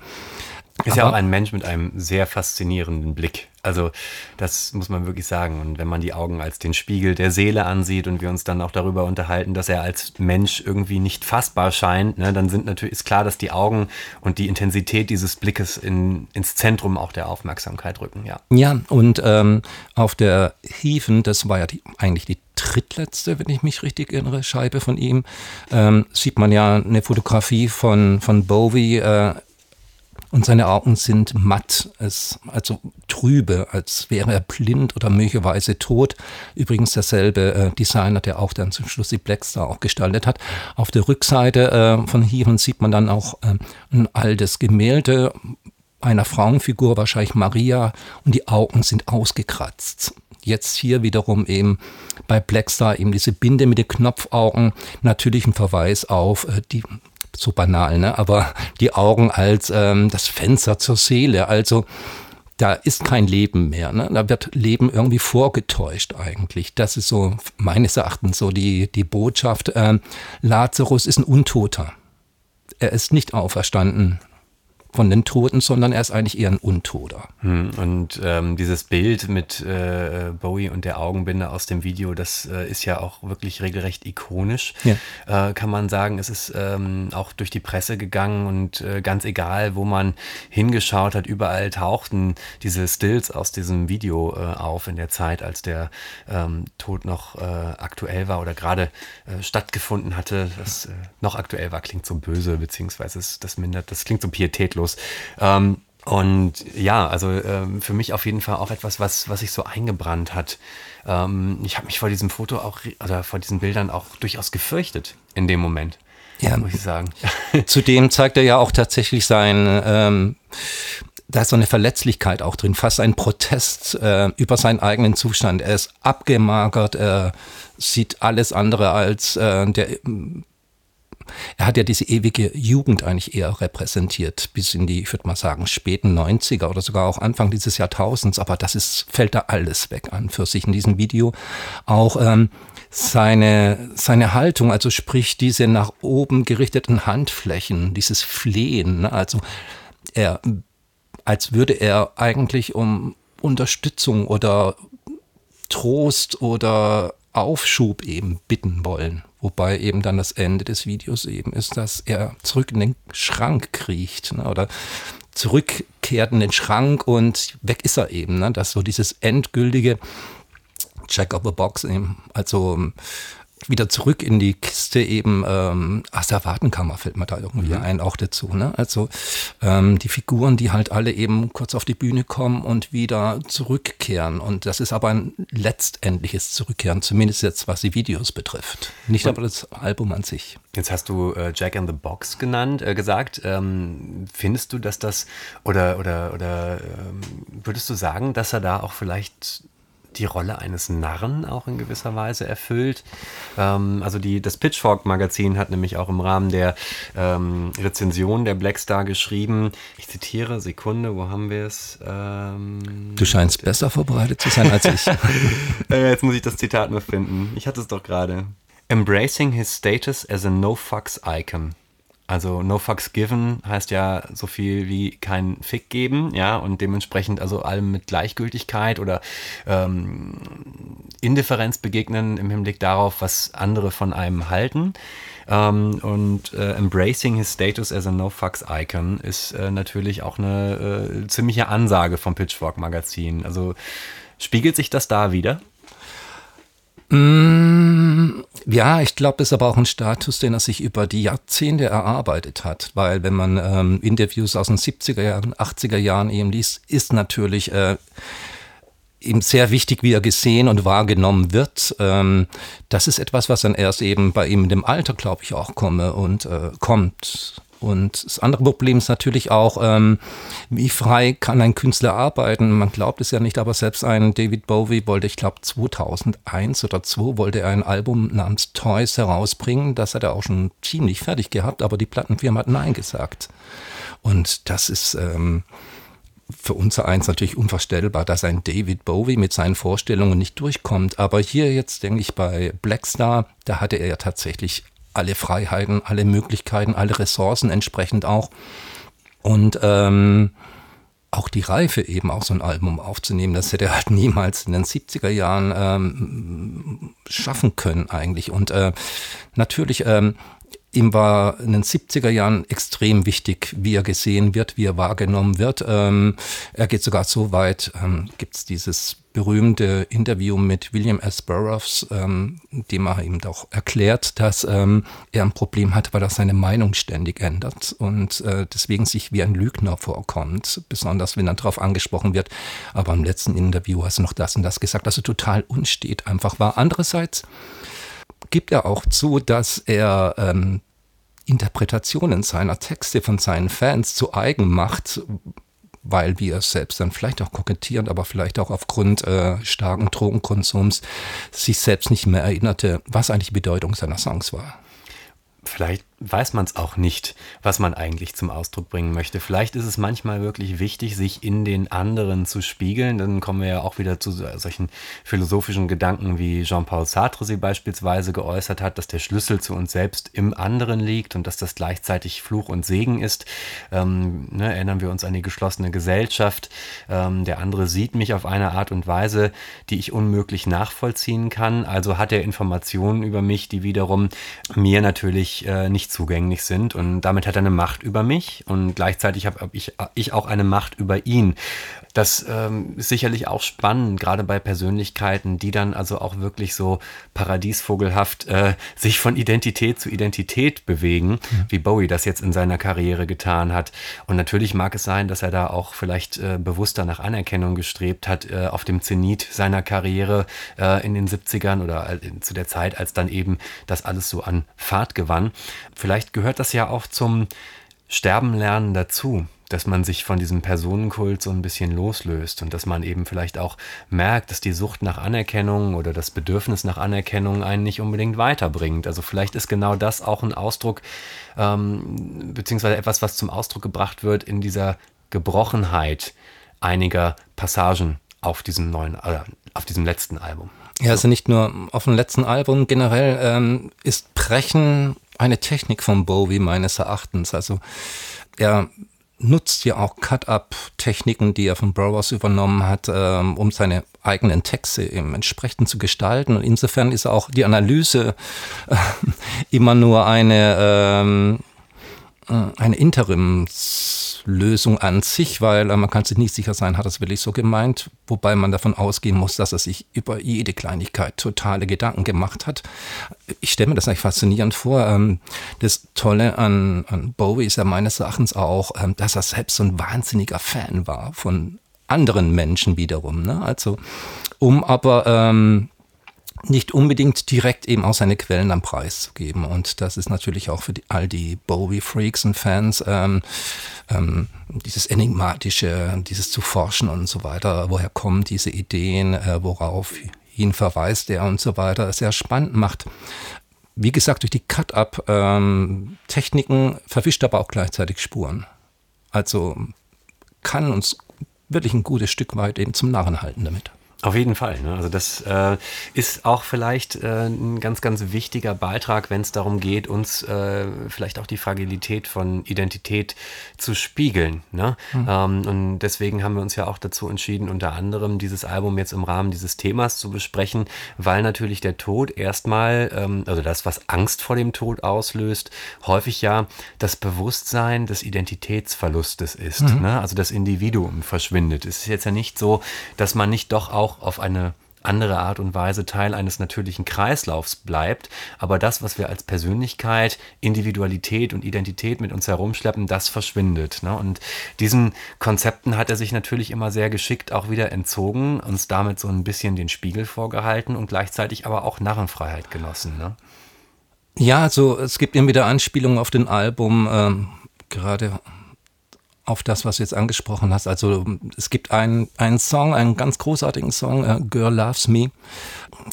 Ist ja auch ein Mensch mit einem sehr faszinierenden Blick. Also das muss man wirklich sagen. Und wenn man die Augen als den Spiegel der Seele ansieht und wir uns dann auch darüber unterhalten, dass er als Mensch irgendwie nicht fassbar scheint, ne, dann sind natürlich ist klar, dass die Augen und die Intensität dieses Blickes in, ins Zentrum auch der Aufmerksamkeit rücken. Ja, ja und ähm, auf der Hieven, das war ja die, eigentlich die drittletzte, wenn ich mich richtig erinnere, Scheibe von ihm, ähm, sieht man ja eine Fotografie von, von Bowie. Äh, und seine Augen sind matt, also trübe, als wäre er blind oder möglicherweise tot. Übrigens derselbe äh, Designer, der auch dann zum Schluss die Blackstar auch gestaltet hat. Auf der Rückseite äh, von Hieren sieht man dann auch äh, ein altes Gemälde einer Frauenfigur, wahrscheinlich Maria, und die Augen sind ausgekratzt. Jetzt hier wiederum eben bei Blackstar eben diese Binde mit den Knopfaugen, natürlich ein Verweis auf äh, die so banal, ne? aber die Augen als ähm, das Fenster zur Seele. Also da ist kein Leben mehr. Ne? Da wird Leben irgendwie vorgetäuscht eigentlich. Das ist so meines Erachtens so die, die Botschaft. Ähm, Lazarus ist ein Untoter. Er ist nicht auferstanden von den Toten, sondern er ist eigentlich eher ein Untoter. Hm, und ähm, dieses Bild mit äh, Bowie und der Augenbinde aus dem Video, das äh, ist ja auch wirklich regelrecht ikonisch, ja. äh, kann man sagen. Es ist ähm, auch durch die Presse gegangen und äh, ganz egal, wo man hingeschaut hat, überall tauchten diese Stills aus diesem Video äh, auf in der Zeit, als der ähm, Tod noch äh, aktuell war oder gerade stattgefunden hatte. Das noch aktuell war, klingt so böse, beziehungsweise das mindert, das klingt so pietätlos los. Ähm, und ja, also ähm, für mich auf jeden Fall auch etwas, was, was sich so eingebrannt hat. Ähm, ich habe mich vor diesem Foto auch, oder vor diesen Bildern auch durchaus gefürchtet in dem Moment. Ja, muss ich sagen. Zudem zeigt er ja auch tatsächlich sein, ähm, da ist so eine Verletzlichkeit auch drin, fast ein Protest äh, über seinen eigenen Zustand. Er ist abgemagert, er sieht alles andere als äh, der er hat ja diese ewige Jugend eigentlich eher repräsentiert, bis in die, ich würde mal sagen, späten 90er oder sogar auch Anfang dieses Jahrtausends, aber das ist, fällt da alles weg an für sich in diesem Video. Auch ähm, seine, seine Haltung, also sprich diese nach oben gerichteten Handflächen, dieses Flehen, ne? also er, als würde er eigentlich um Unterstützung oder Trost oder Aufschub eben bitten wollen. Wobei eben dann das Ende des Videos eben ist, dass er zurück in den Schrank kriecht ne, oder zurückkehrt in den Schrank und weg ist er eben. Ne, dass so dieses endgültige Check of the Box eben, also wieder zurück in die Kiste eben, ähm, Asservatenkammer fällt mir da irgendwie mhm. ein, auch dazu. Ne? Also ähm, die Figuren, die halt alle eben kurz auf die Bühne kommen und wieder zurückkehren. Und das ist aber ein letztendliches Zurückkehren, zumindest jetzt was die Videos betrifft. Nicht aber das Album an sich. Jetzt hast du äh, Jack in the Box genannt, äh, gesagt. Ähm, findest du, dass das oder oder oder ähm, würdest du sagen, dass er da auch vielleicht die Rolle eines Narren auch in gewisser Weise erfüllt. Ähm, also die, das Pitchfork-Magazin hat nämlich auch im Rahmen der ähm, Rezension der Blackstar geschrieben, ich zitiere, Sekunde, wo haben wir es? Ähm, du scheinst besser vorbereitet zu sein als ich. äh, jetzt muss ich das Zitat nur finden. Ich hatte es doch gerade. Embracing his status as a no-fucks icon. Also no fucks given heißt ja so viel wie kein Fick geben, ja, und dementsprechend also allem mit Gleichgültigkeit oder ähm, Indifferenz begegnen im Hinblick darauf, was andere von einem halten. Ähm, und äh, embracing his status as a no fucks icon ist äh, natürlich auch eine äh, ziemliche Ansage vom Pitchfork Magazin. Also spiegelt sich das da wieder? Mm, ja, ich glaube, das ist aber auch ein Status, den er sich über die Jahrzehnte erarbeitet hat. Weil wenn man ähm, Interviews aus den 70er Jahren, 80er Jahren eben liest, ist natürlich äh, eben sehr wichtig, wie er gesehen und wahrgenommen wird. Ähm, das ist etwas, was dann erst eben bei ihm in dem Alter, glaube ich, auch komme und äh, kommt. Und das andere Problem ist natürlich auch, ähm, wie frei kann ein Künstler arbeiten? Man glaubt es ja nicht, aber selbst ein David Bowie wollte, ich glaube 2001 oder 2002, wollte er ein Album namens Toys herausbringen. Das hat er auch schon ziemlich fertig gehabt, aber die Plattenfirma hat Nein gesagt. Und das ist... Ähm, für uns eins natürlich unvorstellbar, dass ein David Bowie mit seinen Vorstellungen nicht durchkommt. Aber hier jetzt denke ich bei Blackstar, da hatte er ja tatsächlich alle Freiheiten, alle Möglichkeiten, alle Ressourcen entsprechend auch. Und ähm, auch die Reife eben auch so ein Album aufzunehmen, das hätte er halt niemals in den 70er Jahren ähm, schaffen können eigentlich. Und äh, natürlich ähm, Ihm war in den 70er Jahren extrem wichtig, wie er gesehen wird, wie er wahrgenommen wird. Ähm, er geht sogar so weit, ähm, gibt es dieses berühmte Interview mit William S. Burroughs, ähm, dem er ihm doch erklärt, dass ähm, er ein Problem hat, weil er seine Meinung ständig ändert und äh, deswegen sich wie ein Lügner vorkommt, besonders wenn er darauf angesprochen wird. Aber im letzten Interview hast du noch das und das gesagt, also total unstet einfach war. Andererseits gibt er auch zu, dass er ähm, Interpretationen seiner Texte von seinen Fans zu eigen macht, weil wir es selbst dann vielleicht auch kokettieren, aber vielleicht auch aufgrund äh, starken Drogenkonsums sich selbst nicht mehr erinnerte, was eigentlich die Bedeutung seiner Songs war. Vielleicht weiß man es auch nicht, was man eigentlich zum Ausdruck bringen möchte. Vielleicht ist es manchmal wirklich wichtig, sich in den anderen zu spiegeln. Dann kommen wir ja auch wieder zu solchen philosophischen Gedanken, wie Jean-Paul Sartre sie beispielsweise geäußert hat, dass der Schlüssel zu uns selbst im anderen liegt und dass das gleichzeitig Fluch und Segen ist. Ähm, ne, erinnern wir uns an die geschlossene Gesellschaft. Ähm, der andere sieht mich auf eine Art und Weise, die ich unmöglich nachvollziehen kann. Also hat er Informationen über mich, die wiederum mir natürlich äh, nicht zugänglich sind. Und damit hat er eine Macht über mich und gleichzeitig habe hab ich, ich auch eine Macht über ihn. Das ähm, ist sicherlich auch spannend, gerade bei Persönlichkeiten, die dann also auch wirklich so paradiesvogelhaft äh, sich von Identität zu Identität bewegen, ja. wie Bowie das jetzt in seiner Karriere getan hat. Und natürlich mag es sein, dass er da auch vielleicht äh, bewusster nach Anerkennung gestrebt hat, äh, auf dem Zenit seiner Karriere äh, in den 70ern oder zu der Zeit, als dann eben das alles so an Fahrt gewann. Vielleicht gehört das ja auch zum Sterbenlernen dazu dass man sich von diesem Personenkult so ein bisschen loslöst und dass man eben vielleicht auch merkt, dass die Sucht nach Anerkennung oder das Bedürfnis nach Anerkennung einen nicht unbedingt weiterbringt. Also vielleicht ist genau das auch ein Ausdruck, ähm, beziehungsweise etwas, was zum Ausdruck gebracht wird in dieser Gebrochenheit einiger Passagen auf diesem neuen, äh, auf diesem letzten Album. Ja, also nicht nur auf dem letzten Album, generell ähm, ist Brechen eine Technik von Bowie meines Erachtens. Also er nutzt ja auch Cut-Up-Techniken, die er von Burroughs übernommen hat, ähm, um seine eigenen Texte eben entsprechend zu gestalten. Und insofern ist auch die Analyse äh, immer nur eine, ähm, äh, eine Interimslösung an sich, weil äh, man kann sich nicht sicher sein, hat das wirklich so gemeint, wobei man davon ausgehen muss, dass er sich über jede Kleinigkeit totale Gedanken gemacht hat. Ich stelle mir das eigentlich faszinierend vor. Ähm, das Tolle an, an Bowie ist ja meines Erachtens auch, ähm, dass er selbst so ein wahnsinniger Fan war von anderen Menschen wiederum. Ne? Also um aber ähm, nicht unbedingt direkt eben auch seine Quellen am Preis zu geben. Und das ist natürlich auch für die, all die Bowie-Freaks und Fans ähm, ähm, dieses Enigmatische, dieses zu forschen und so weiter, woher kommen diese Ideen, äh, worauf ihn verweist er und so weiter, sehr spannend macht. Wie gesagt, durch die Cut-Up-Techniken ähm, verwischt aber auch gleichzeitig Spuren. Also kann uns wirklich ein gutes Stück weit eben zum Narren halten damit. Auf jeden Fall. Ne? Also das äh, ist auch vielleicht äh, ein ganz, ganz wichtiger Beitrag, wenn es darum geht, uns äh, vielleicht auch die Fragilität von Identität zu spiegeln. Ne? Mhm. Ähm, und deswegen haben wir uns ja auch dazu entschieden, unter anderem dieses Album jetzt im Rahmen dieses Themas zu besprechen, weil natürlich der Tod erstmal, ähm, also das, was Angst vor dem Tod auslöst, häufig ja das Bewusstsein des Identitätsverlustes ist. Mhm. Ne? Also das Individuum verschwindet. Es ist jetzt ja nicht so, dass man nicht doch auch auch auf eine andere Art und Weise Teil eines natürlichen Kreislaufs bleibt. Aber das, was wir als Persönlichkeit, Individualität und Identität mit uns herumschleppen, das verschwindet. Ne? Und diesen Konzepten hat er sich natürlich immer sehr geschickt auch wieder entzogen, uns damit so ein bisschen den Spiegel vorgehalten und gleichzeitig aber auch Narrenfreiheit genossen. Ne? Ja, also es gibt immer wieder Anspielungen auf den Album, ähm, gerade auf das, was du jetzt angesprochen hast. Also es gibt einen, einen Song, einen ganz großartigen Song, uh, Girl Loves Me.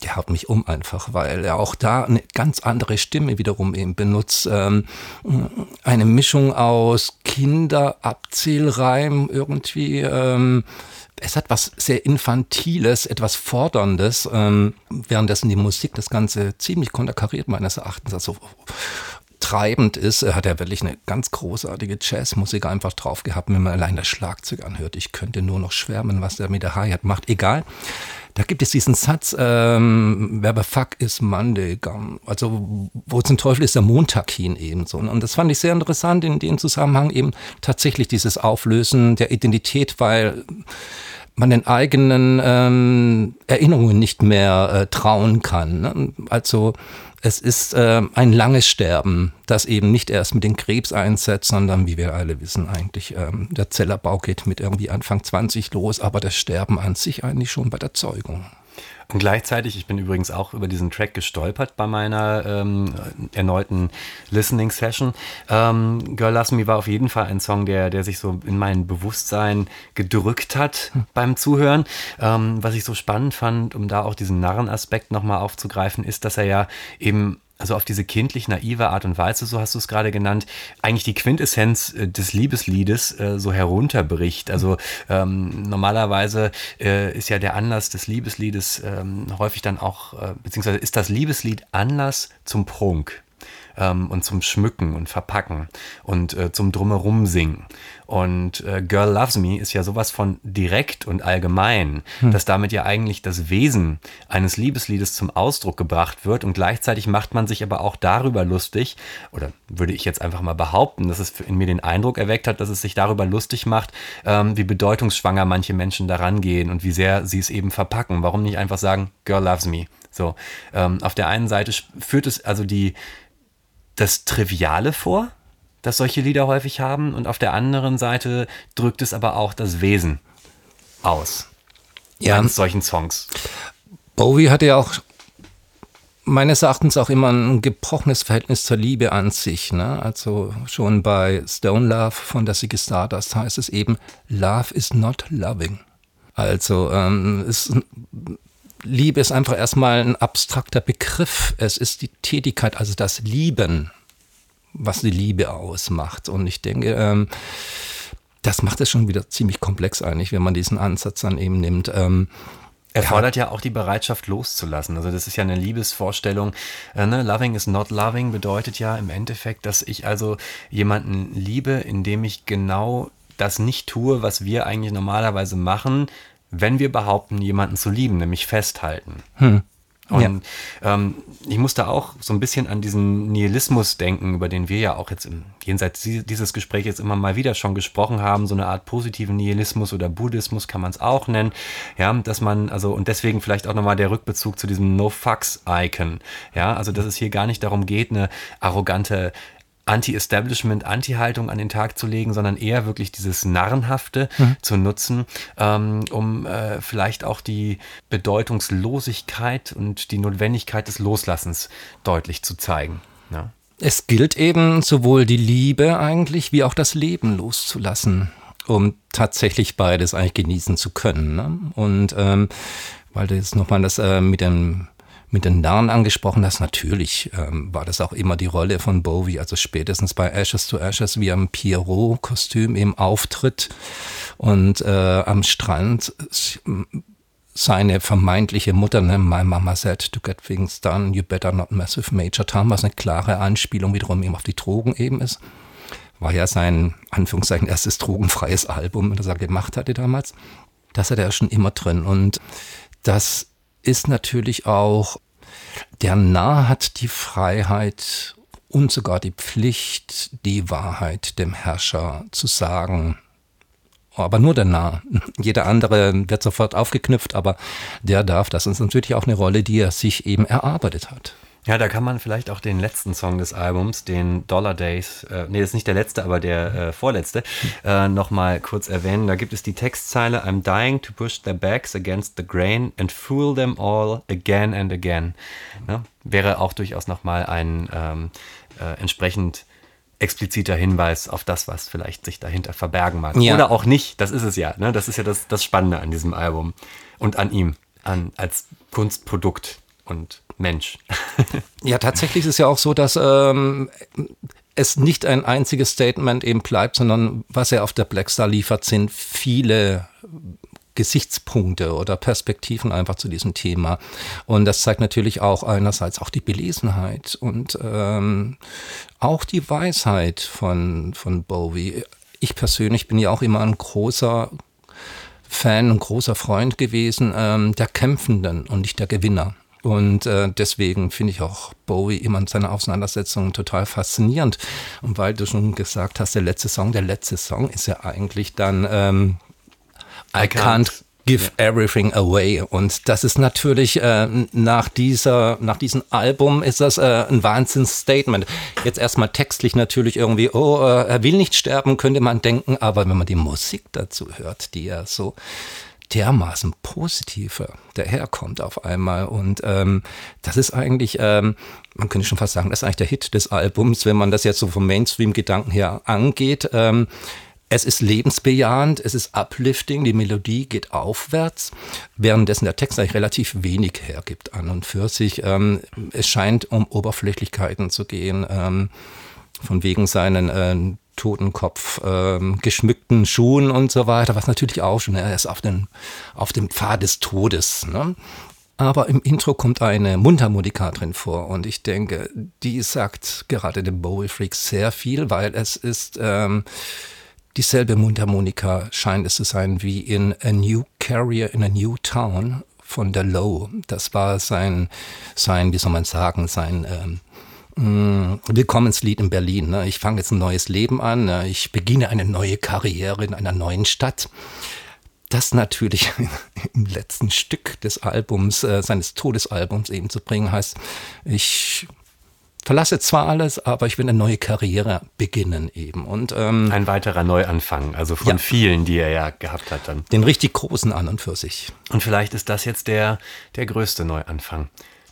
Der haut mich um einfach, weil er auch da eine ganz andere Stimme wiederum eben benutzt. Ähm, eine Mischung aus Kinderabzählreim irgendwie. Ähm, es hat was sehr Infantiles, etwas Forderndes, ähm, währenddessen die Musik das Ganze ziemlich konterkariert meines Erachtens. Also treibend ist, hat er wirklich eine ganz großartige Jazzmusik einfach drauf gehabt, wenn man allein das Schlagzeug anhört. Ich könnte nur noch schwärmen, was der mit der Hi-Hat macht. Egal. Da gibt es diesen Satz, ähm, wer fuck is Monday, also wo zum Teufel ist der Montag hin eben so. Und das fand ich sehr interessant in dem Zusammenhang eben tatsächlich dieses Auflösen der Identität, weil man den eigenen ähm, Erinnerungen nicht mehr äh, trauen kann. Ne? Also es ist äh, ein langes Sterben, das eben nicht erst mit dem Krebs einsetzt, sondern wie wir alle wissen, eigentlich ähm, der Zellerbau geht mit irgendwie Anfang 20 los, aber das Sterben an sich eigentlich schon bei der Zeugung. Und gleichzeitig, ich bin übrigens auch über diesen Track gestolpert bei meiner ähm, erneuten Listening Session. Ähm, Girl Loves Me war auf jeden Fall ein Song, der, der sich so in mein Bewusstsein gedrückt hat hm. beim Zuhören. Ähm, was ich so spannend fand, um da auch diesen Narrenaspekt nochmal aufzugreifen, ist, dass er ja eben also auf diese kindlich naive Art und Weise, so hast du es gerade genannt, eigentlich die Quintessenz äh, des Liebesliedes äh, so herunterbricht. Also ähm, normalerweise äh, ist ja der Anlass des Liebesliedes ähm, häufig dann auch, äh, beziehungsweise ist das Liebeslied Anlass zum Prunk ähm, und zum Schmücken und Verpacken und äh, zum Drumherum singen. Und äh, Girl Loves Me ist ja sowas von direkt und allgemein, hm. dass damit ja eigentlich das Wesen eines Liebesliedes zum Ausdruck gebracht wird und gleichzeitig macht man sich aber auch darüber lustig, oder würde ich jetzt einfach mal behaupten, dass es in mir den Eindruck erweckt hat, dass es sich darüber lustig macht, ähm, wie bedeutungsschwanger manche Menschen daran gehen und wie sehr sie es eben verpacken. Warum nicht einfach sagen, Girl Loves Me? So, ähm, auf der einen Seite führt es also die, das Triviale vor, das solche Lieder häufig haben, und auf der anderen Seite drückt es aber auch das Wesen aus. Ja. An solchen Songs. Bowie hatte ja auch meines Erachtens auch immer ein gebrochenes Verhältnis zur Liebe an sich. Ne? Also schon bei Stone Love von der Ziggy Stardust heißt es eben, Love is not loving. Also ähm, es, Liebe ist einfach erstmal ein abstrakter Begriff. Es ist die Tätigkeit, also das Lieben, was die Liebe ausmacht. Und ich denke, ähm, das macht es schon wieder ziemlich komplex eigentlich, wenn man diesen Ansatz dann eben nimmt. Ähm, Erfordert ja. auch die Bereitschaft loszulassen. Also das ist ja eine Liebesvorstellung. Äh, ne? Loving is not loving bedeutet ja im Endeffekt, dass ich also jemanden liebe, indem ich genau das nicht tue, was wir eigentlich normalerweise machen, wenn wir behaupten, jemanden zu lieben, nämlich festhalten. Hm. Und ja. ähm, ich musste auch so ein bisschen an diesen Nihilismus denken, über den wir ja auch jetzt im jenseits dieses Gesprächs immer mal wieder schon gesprochen haben, so eine Art positiven Nihilismus oder Buddhismus kann man es auch nennen. Ja, dass man, also, und deswegen vielleicht auch nochmal der Rückbezug zu diesem No-Fucks-Icon. Ja, also dass es hier gar nicht darum geht, eine arrogante Anti-Establishment, Anti-Haltung an den Tag zu legen, sondern eher wirklich dieses Narrenhafte mhm. zu nutzen, ähm, um äh, vielleicht auch die Bedeutungslosigkeit und die Notwendigkeit des Loslassens deutlich zu zeigen. Ja. Es gilt eben sowohl die Liebe eigentlich wie auch das Leben loszulassen, um tatsächlich beides eigentlich genießen zu können. Ne? Und ähm, weil du jetzt nochmal das äh, mit dem mit den Narren angesprochen hast, natürlich ähm, war das auch immer die Rolle von Bowie, also spätestens bei Ashes to Ashes, wie er im Pierrot-Kostüm eben auftritt und äh, am Strand seine vermeintliche Mutter, ne, my mama said to get things done, you better not mess with Major Tom, was eine klare Anspielung wiederum eben auf die Drogen eben ist. War ja sein, Anführungszeichen, erstes drogenfreies Album, das er gemacht hatte damals. Das hat er schon immer drin und das ist natürlich auch, der Narr hat die Freiheit und sogar die Pflicht, die Wahrheit dem Herrscher zu sagen. Aber nur der Narr. Jeder andere wird sofort aufgeknüpft, aber der darf das. Ist natürlich auch eine Rolle, die er sich eben erarbeitet hat. Ja, da kann man vielleicht auch den letzten Song des Albums, den Dollar Days, äh, nee, das ist nicht der letzte, aber der äh, vorletzte, äh, nochmal kurz erwähnen. Da gibt es die Textzeile I'm dying to push their backs against the grain and fool them all again and again. Ja, wäre auch durchaus nochmal ein ähm, äh, entsprechend expliziter Hinweis auf das, was vielleicht sich dahinter verbergen mag. Ja. Oder auch nicht, das ist es ja. Ne? Das ist ja das, das Spannende an diesem Album und an ihm, an, als Kunstprodukt und Mensch. ja, tatsächlich ist es ja auch so, dass ähm, es nicht ein einziges Statement eben bleibt, sondern was er auf der Blackstar liefert, sind viele Gesichtspunkte oder Perspektiven einfach zu diesem Thema. Und das zeigt natürlich auch einerseits auch die Belesenheit und ähm, auch die Weisheit von, von Bowie. Ich persönlich bin ja auch immer ein großer Fan, ein großer Freund gewesen ähm, der Kämpfenden und nicht der Gewinner. Und äh, deswegen finde ich auch Bowie immer in seiner Auseinandersetzung total faszinierend. Und weil du schon gesagt hast, der letzte Song, der letzte Song ist ja eigentlich dann ähm, I, I can't, can't Give Everything Away. Und das ist natürlich äh, nach dieser, nach diesem Album ist das äh, ein Wahnsinnsstatement. Jetzt erstmal textlich natürlich irgendwie, oh, äh, er will nicht sterben, könnte man denken, aber wenn man die Musik dazu hört, die ja so dermaßen positiver daherkommt auf einmal. Und ähm, das ist eigentlich, ähm, man könnte schon fast sagen, das ist eigentlich der Hit des Albums, wenn man das jetzt so vom Mainstream-Gedanken her angeht. Ähm, es ist lebensbejahend, es ist uplifting, die Melodie geht aufwärts, währenddessen der Text eigentlich relativ wenig hergibt an und für sich. Ähm, es scheint um Oberflächlichkeiten zu gehen, ähm, von wegen seinen äh, Totenkopf ähm, geschmückten Schuhen und so weiter, was natürlich auch schon, er ist auf, den, auf dem Pfad des Todes. Ne? Aber im Intro kommt eine Mundharmonika drin vor und ich denke, die sagt gerade dem Bowie Freak sehr viel, weil es ist ähm, dieselbe Mundharmonika scheint es zu sein wie in A New Carrier in a New Town von der Low. Das war sein, sein, wie soll man sagen, sein ähm, Mm, Willkommenslied in Berlin. Ne? Ich fange jetzt ein neues Leben an. Ne? Ich beginne eine neue Karriere in einer neuen Stadt. Das natürlich im letzten Stück des Albums, äh, seines Todesalbums eben zu bringen, heißt, ich verlasse zwar alles, aber ich will eine neue Karriere beginnen eben. Und, ähm, Ein weiterer Neuanfang, also von ja, vielen, die er ja gehabt hat dann. Den richtig großen an und für sich. Und vielleicht ist das jetzt der, der größte Neuanfang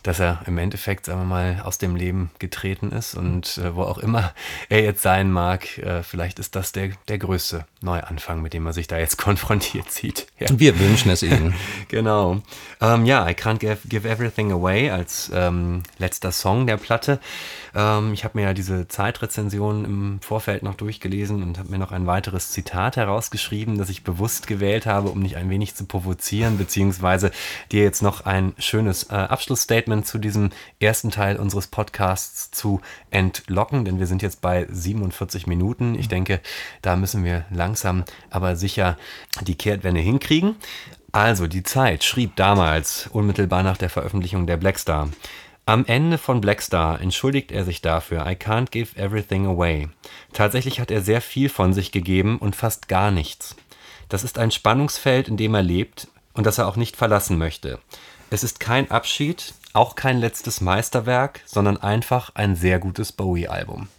dass er im Endeffekt, sagen wir mal, aus dem Leben getreten ist und äh, wo auch immer er jetzt sein mag, äh, vielleicht ist das der, der größte Neuanfang, mit dem er sich da jetzt konfrontiert sieht. Ja. Wir wünschen es Ihnen. genau. Ähm, ja, I Can't Give, give Everything Away als ähm, letzter Song der Platte. Ähm, ich habe mir ja diese Zeitrezension im Vorfeld noch durchgelesen und habe mir noch ein weiteres Zitat herausgeschrieben, das ich bewusst gewählt habe, um nicht ein wenig zu provozieren, beziehungsweise dir jetzt noch ein schönes äh, Abschlussstatement zu diesem ersten Teil unseres Podcasts zu entlocken, denn wir sind jetzt bei 47 Minuten. Ich denke, da müssen wir langsam, aber sicher die Kehrtwende hinkriegen. Also, die Zeit schrieb damals, unmittelbar nach der Veröffentlichung der Blackstar. Am Ende von Blackstar entschuldigt er sich dafür, I can't give everything away. Tatsächlich hat er sehr viel von sich gegeben und fast gar nichts. Das ist ein Spannungsfeld, in dem er lebt und das er auch nicht verlassen möchte. Es ist kein Abschied, auch kein letztes Meisterwerk, sondern einfach ein sehr gutes Bowie-Album.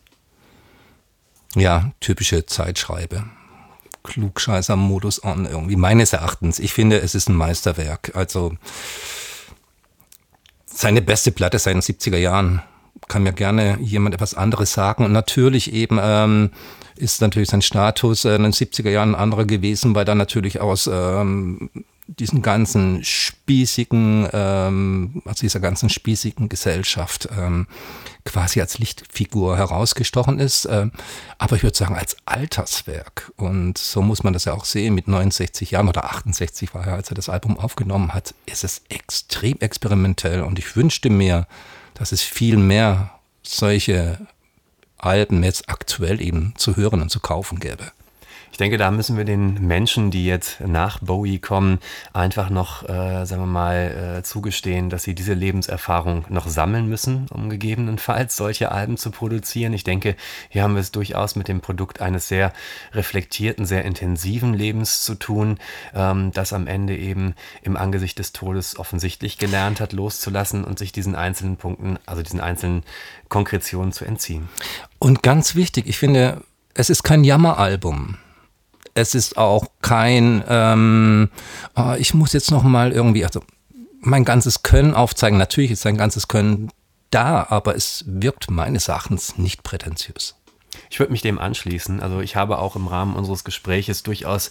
Ja, typische Zeitschreibe. Klugscheißer-Modus an irgendwie, meines Erachtens. Ich finde, es ist ein Meisterwerk. Also seine beste Platte seit den 70er Jahren. Kann mir gerne jemand etwas anderes sagen. Und natürlich eben ähm, ist natürlich sein Status äh, in den 70er Jahren ein anderer gewesen, weil da natürlich aus ähm, diesen ganzen spießigen, ähm, aus dieser ganzen spießigen Gesellschaft ähm, quasi als Lichtfigur herausgestochen ist. Ähm, aber ich würde sagen, als Alterswerk. Und so muss man das ja auch sehen. Mit 69 Jahren oder 68 war er, als er das Album aufgenommen hat, ist es extrem experimentell. Und ich wünschte mir, dass es viel mehr solche Alben jetzt aktuell eben zu hören und zu kaufen gäbe. Ich denke, da müssen wir den Menschen, die jetzt nach Bowie kommen, einfach noch, äh, sagen wir mal, äh, zugestehen, dass sie diese Lebenserfahrung noch sammeln müssen, um gegebenenfalls solche Alben zu produzieren. Ich denke, hier haben wir es durchaus mit dem Produkt eines sehr reflektierten, sehr intensiven Lebens zu tun, ähm, das am Ende eben im Angesicht des Todes offensichtlich gelernt hat, loszulassen und sich diesen einzelnen Punkten, also diesen einzelnen Konkretionen zu entziehen. Und ganz wichtig, ich finde, es ist kein Jammeralbum es ist auch kein, ähm, oh, ich muss jetzt noch mal irgendwie, also mein ganzes Können aufzeigen. Natürlich ist sein ganzes Können da, aber es wirkt meines Erachtens nicht prätentiös. Ich würde mich dem anschließen. Also ich habe auch im Rahmen unseres Gespräches durchaus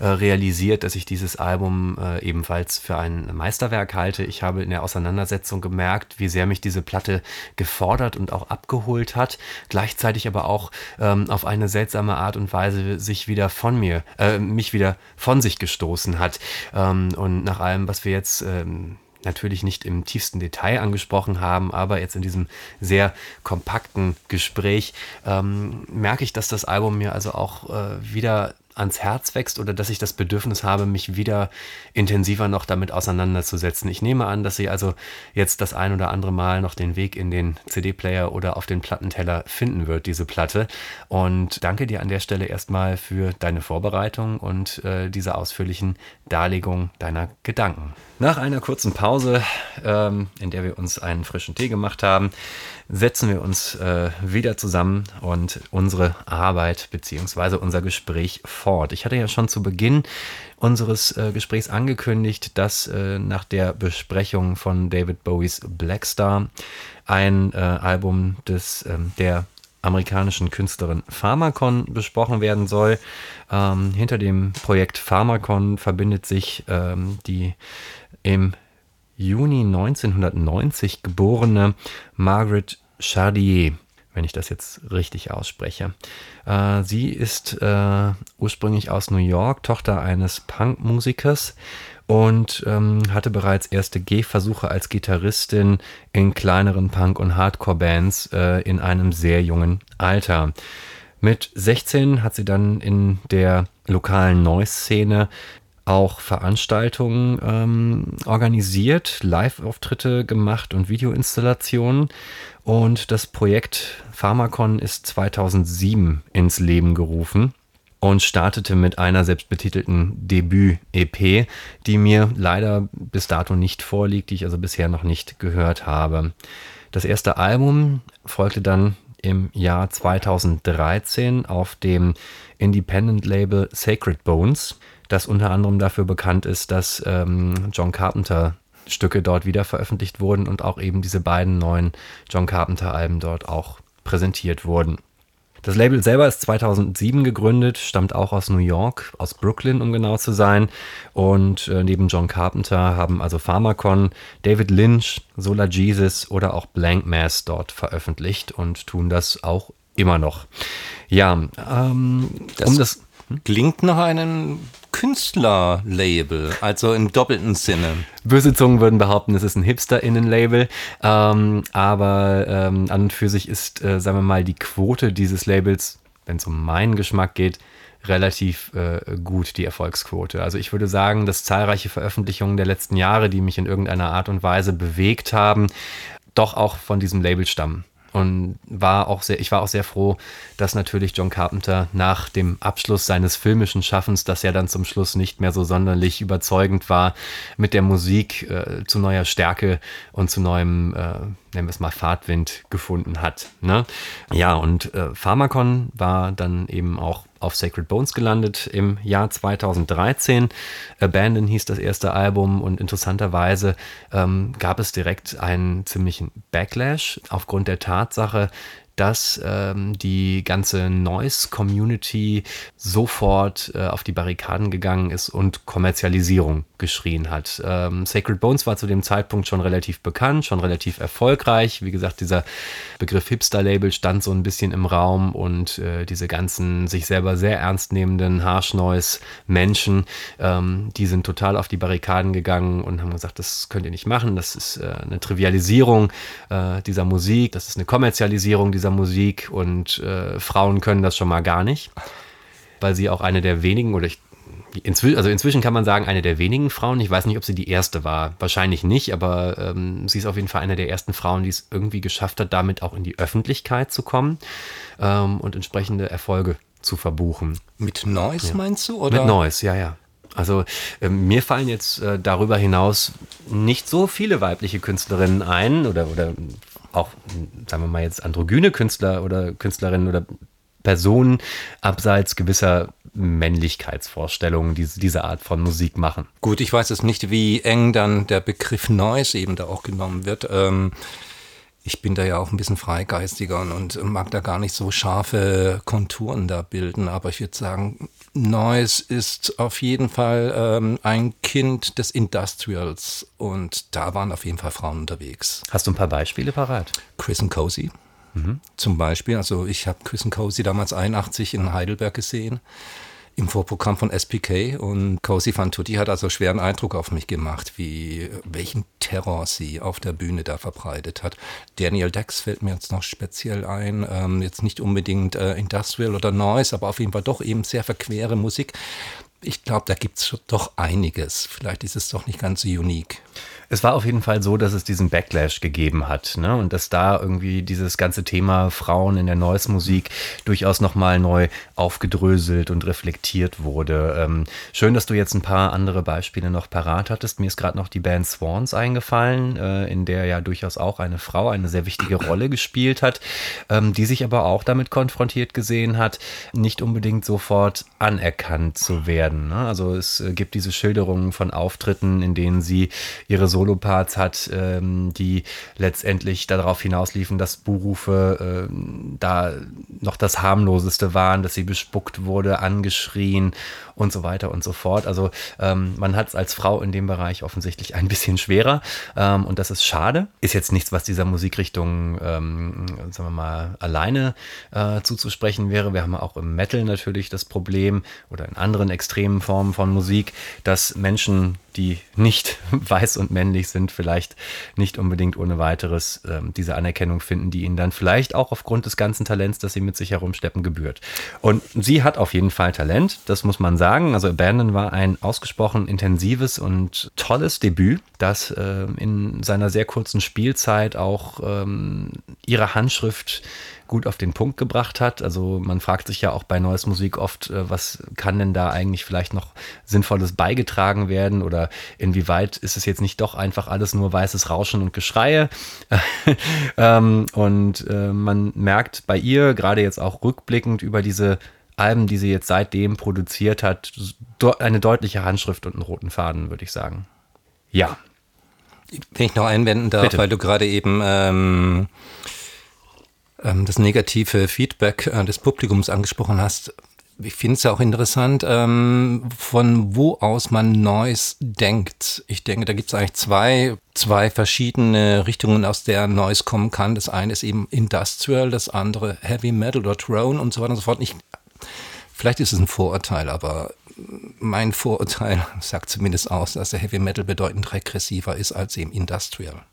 äh, realisiert, dass ich dieses Album äh, ebenfalls für ein Meisterwerk halte. Ich habe in der Auseinandersetzung gemerkt, wie sehr mich diese Platte gefordert und auch abgeholt hat, gleichzeitig aber auch ähm, auf eine seltsame Art und Weise sich wieder von mir, äh, mich wieder von sich gestoßen hat. Ähm, und nach allem, was wir jetzt ähm, natürlich nicht im tiefsten Detail angesprochen haben, aber jetzt in diesem sehr kompakten Gespräch ähm, merke ich, dass das Album mir also auch äh, wieder ans Herz wächst oder dass ich das Bedürfnis habe, mich wieder intensiver noch damit auseinanderzusetzen. Ich nehme an, dass sie also jetzt das ein oder andere Mal noch den Weg in den CD-Player oder auf den Plattenteller finden wird, diese Platte. Und danke dir an der Stelle erstmal für deine Vorbereitung und äh, diese ausführlichen Darlegung deiner Gedanken. Nach einer kurzen Pause, ähm, in der wir uns einen frischen Tee gemacht haben, setzen wir uns äh, wieder zusammen und unsere Arbeit bzw. unser Gespräch fort. Ich hatte ja schon zu Beginn unseres äh, Gesprächs angekündigt, dass äh, nach der Besprechung von David Bowies Blackstar ein äh, Album des ähm, der amerikanischen Künstlerin Pharmacon besprochen werden soll. Ähm, hinter dem Projekt Pharmacon verbindet sich ähm, die im Juni 1990 geborene Margaret Chardier, wenn ich das jetzt richtig ausspreche. Äh, sie ist äh, ursprünglich aus New York, Tochter eines Punkmusikers und ähm, hatte bereits erste Gehversuche als Gitarristin in kleineren Punk- und Hardcore-Bands äh, in einem sehr jungen Alter. Mit 16 hat sie dann in der lokalen Noise-Szene auch Veranstaltungen ähm, organisiert, Live-Auftritte gemacht und Videoinstallationen. Und das Projekt Pharmacon ist 2007 ins Leben gerufen und startete mit einer selbstbetitelten Debüt-EP, die mir leider bis dato nicht vorliegt, die ich also bisher noch nicht gehört habe. Das erste Album folgte dann im Jahr 2013 auf dem Independent-Label Sacred Bones das unter anderem dafür bekannt ist, dass ähm, John Carpenter Stücke dort wieder veröffentlicht wurden und auch eben diese beiden neuen John Carpenter Alben dort auch präsentiert wurden. Das Label selber ist 2007 gegründet, stammt auch aus New York, aus Brooklyn, um genau zu sein. Und äh, neben John Carpenter haben also Pharmacon, David Lynch, Solar Jesus oder auch Blank Mass dort veröffentlicht und tun das auch immer noch. Ja, ähm, das um das klingt nach einem Künstlerlabel, also im doppelten Sinne. Böse Zungen würden behaupten, es ist ein Hipster-Innen-Label, ähm, aber ähm, an und für sich ist, äh, sagen wir mal, die Quote dieses Labels wenn es um meinen Geschmack geht, relativ äh, gut, die Erfolgsquote. Also ich würde sagen, dass zahlreiche Veröffentlichungen der letzten Jahre, die mich in irgendeiner Art und Weise bewegt haben, doch auch von diesem Label stammen und war auch sehr, ich war auch sehr froh, dass natürlich John Carpenter nach dem Abschluss seines filmischen Schaffens, das ja dann zum Schluss nicht mehr so sonderlich überzeugend war, mit der Musik äh, zu neuer Stärke und zu neuem, äh, nennen wir es mal, Fahrtwind gefunden hat. Ne? Ja, und äh, Pharmacon war dann eben auch auf Sacred Bones gelandet im Jahr 2013. Abandon hieß das erste Album und interessanterweise ähm, gab es direkt einen ziemlichen Backlash aufgrund der Tatsache, dass ähm, die ganze Noise-Community sofort äh, auf die Barrikaden gegangen ist und Kommerzialisierung geschrien hat. Ähm, Sacred Bones war zu dem Zeitpunkt schon relativ bekannt, schon relativ erfolgreich. Wie gesagt, dieser Begriff Hipster-Label stand so ein bisschen im Raum und äh, diese ganzen sich selber sehr ernst nehmenden Harsh Noise-Menschen, ähm, die sind total auf die Barrikaden gegangen und haben gesagt, das könnt ihr nicht machen, das ist äh, eine Trivialisierung äh, dieser Musik, das ist eine Kommerzialisierung dieser dieser Musik und äh, Frauen können das schon mal gar nicht, weil sie auch eine der wenigen oder ich Inzwischen, also inzwischen kann man sagen, eine der wenigen Frauen. Ich weiß nicht, ob sie die erste war. Wahrscheinlich nicht, aber ähm, sie ist auf jeden Fall eine der ersten Frauen, die es irgendwie geschafft hat, damit auch in die Öffentlichkeit zu kommen ähm, und entsprechende Erfolge zu verbuchen. Mit Noise ja. meinst du? Oder? Mit Noise, ja, ja. Also äh, mir fallen jetzt äh, darüber hinaus nicht so viele weibliche Künstlerinnen ein oder, oder auch, sagen wir mal jetzt, androgyne Künstler oder Künstlerinnen oder Personen abseits gewisser Männlichkeitsvorstellungen diese, diese Art von Musik machen. Gut, ich weiß jetzt nicht, wie eng dann der Begriff Noise eben da auch genommen wird. Ähm, ich bin da ja auch ein bisschen freigeistiger und, und mag da gar nicht so scharfe Konturen da bilden, aber ich würde sagen, Noise ist auf jeden Fall ähm, ein Kind des Industrials und da waren auf jeden Fall Frauen unterwegs. Hast du ein paar Beispiele parat? Chris and Cozy mhm. zum Beispiel. Also ich habe Chris and Cozy damals 81 in Heidelberg gesehen im Vorprogramm von SPK und Cozy Fan Tutti hat also schweren Eindruck auf mich gemacht, wie welchen Terror sie auf der Bühne da verbreitet hat. Daniel Dex fällt mir jetzt noch speziell ein, ähm, jetzt nicht unbedingt äh, Industrial oder Noise, aber auf jeden Fall doch eben sehr verquere Musik. Ich glaube, da gibt es doch einiges. Vielleicht ist es doch nicht ganz so unique. Es war auf jeden Fall so, dass es diesen Backlash gegeben hat ne? und dass da irgendwie dieses ganze Thema Frauen in der Noise-Musik durchaus nochmal neu aufgedröselt und reflektiert wurde. Ähm, schön, dass du jetzt ein paar andere Beispiele noch parat hattest. Mir ist gerade noch die Band Swans eingefallen, äh, in der ja durchaus auch eine Frau eine sehr wichtige Rolle gespielt hat, ähm, die sich aber auch damit konfrontiert gesehen hat, nicht unbedingt sofort anerkannt zu werden. Ne? Also es äh, gibt diese Schilderungen von Auftritten, in denen sie ihre Soloparts hat, ähm, die letztendlich darauf hinausliefen, dass Buhrufe äh, da noch das harmloseste waren, dass sie bespuckt wurde, angeschrien und so weiter und so fort. Also ähm, man hat es als Frau in dem Bereich offensichtlich ein bisschen schwerer ähm, und das ist schade. Ist jetzt nichts, was dieser Musikrichtung, ähm, sagen wir mal, alleine äh, zuzusprechen wäre. Wir haben auch im Metal natürlich das Problem oder in anderen extremen Formen von Musik, dass Menschen, die nicht weiß und männlich sind, vielleicht nicht unbedingt ohne weiteres ähm, diese Anerkennung finden, die ihnen dann vielleicht auch aufgrund des ganzen Talents, das sie mit sich herumsteppen, gebührt. Und sie hat auf jeden Fall Talent, das muss man sagen sagen. Also Abandon war ein ausgesprochen intensives und tolles Debüt, das äh, in seiner sehr kurzen Spielzeit auch ähm, ihre Handschrift gut auf den Punkt gebracht hat. Also man fragt sich ja auch bei Neues Musik oft, äh, was kann denn da eigentlich vielleicht noch Sinnvolles beigetragen werden oder inwieweit ist es jetzt nicht doch einfach alles nur weißes Rauschen und Geschreie. ähm, und äh, man merkt bei ihr, gerade jetzt auch rückblickend über diese Alben, die sie jetzt seitdem produziert hat, eine deutliche Handschrift und einen roten Faden, würde ich sagen. Ja. Wenn ich noch einwenden darf, Bitte. weil du gerade eben ähm, ähm, das negative Feedback äh, des Publikums angesprochen hast. Ich finde es ja auch interessant, ähm, von wo aus man Noise denkt. Ich denke, da gibt es eigentlich zwei, zwei verschiedene Richtungen, aus der Noise kommen kann. Das eine ist eben Industrial, das andere Heavy Metal oder Drone und so weiter und so fort. Ich Vielleicht ist es ein Vorurteil, aber mein Vorurteil sagt zumindest aus, dass der Heavy Metal bedeutend regressiver ist als eben Industrial.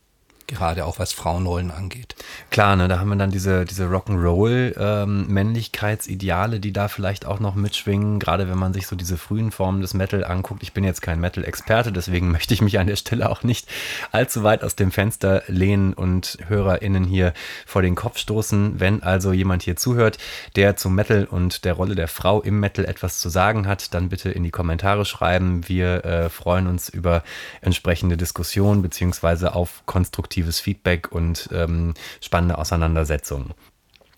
Gerade auch was Frauenrollen angeht. Klar, ne, da haben wir dann diese, diese Rock'n'Roll-Männlichkeitsideale, ähm, die da vielleicht auch noch mitschwingen, gerade wenn man sich so diese frühen Formen des Metal anguckt. Ich bin jetzt kein Metal-Experte, deswegen möchte ich mich an der Stelle auch nicht allzu weit aus dem Fenster lehnen und HörerInnen hier vor den Kopf stoßen. Wenn also jemand hier zuhört, der zum Metal und der Rolle der Frau im Metal etwas zu sagen hat, dann bitte in die Kommentare schreiben. Wir äh, freuen uns über entsprechende Diskussionen beziehungsweise auf konstruktive konstruktives Feedback und ähm, spannende Auseinandersetzungen.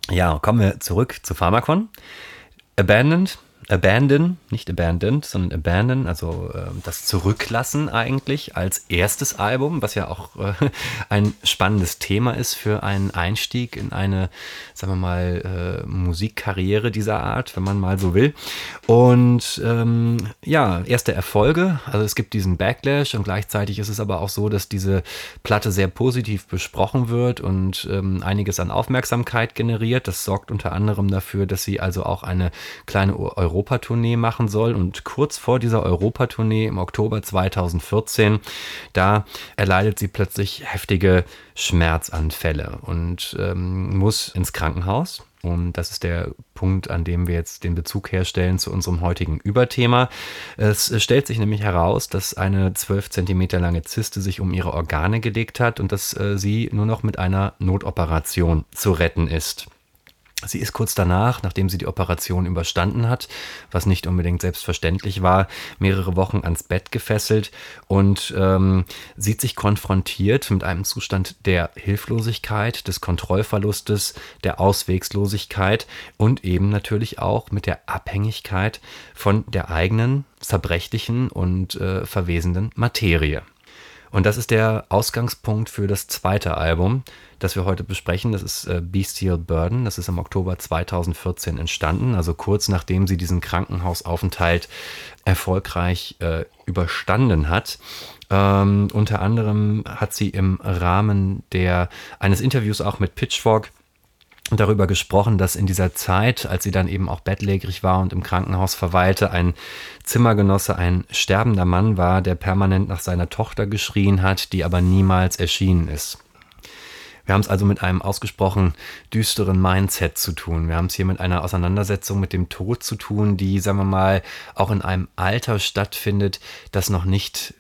Ja, kommen wir zurück zu Pharmakon. Abandoned Abandon, nicht Abandoned, sondern Abandon, also äh, das Zurücklassen eigentlich als erstes Album, was ja auch äh, ein spannendes Thema ist für einen Einstieg in eine, sagen wir mal, äh, Musikkarriere dieser Art, wenn man mal so will. Und ähm, ja, erste Erfolge, also es gibt diesen Backlash und gleichzeitig ist es aber auch so, dass diese Platte sehr positiv besprochen wird und ähm, einiges an Aufmerksamkeit generiert. Das sorgt unter anderem dafür, dass sie also auch eine kleine Euro Europatournee machen soll. Und kurz vor dieser Europatournee im Oktober 2014, da erleidet sie plötzlich heftige Schmerzanfälle und ähm, muss ins Krankenhaus. Und das ist der Punkt, an dem wir jetzt den Bezug herstellen zu unserem heutigen Überthema. Es stellt sich nämlich heraus, dass eine 12 cm lange Zyste sich um ihre Organe gelegt hat und dass äh, sie nur noch mit einer Notoperation zu retten ist. Sie ist kurz danach, nachdem sie die Operation überstanden hat, was nicht unbedingt selbstverständlich war, mehrere Wochen ans Bett gefesselt und ähm, sieht sich konfrontiert mit einem Zustand der Hilflosigkeit, des Kontrollverlustes, der Auswegslosigkeit und eben natürlich auch mit der Abhängigkeit von der eigenen zerbrechlichen und äh, verwesenden Materie. Und das ist der Ausgangspunkt für das zweite Album, das wir heute besprechen. Das ist äh, Bestial Burden. Das ist im Oktober 2014 entstanden, also kurz nachdem sie diesen Krankenhausaufenthalt erfolgreich äh, überstanden hat. Ähm, unter anderem hat sie im Rahmen der, eines Interviews auch mit Pitchfork darüber gesprochen, dass in dieser Zeit, als sie dann eben auch bettlägerig war und im Krankenhaus verweilte, ein Zimmergenosse ein sterbender Mann war, der permanent nach seiner Tochter geschrien hat, die aber niemals erschienen ist. Wir haben es also mit einem ausgesprochen düsteren Mindset zu tun. Wir haben es hier mit einer Auseinandersetzung mit dem Tod zu tun, die, sagen wir mal, auch in einem Alter stattfindet, das noch nicht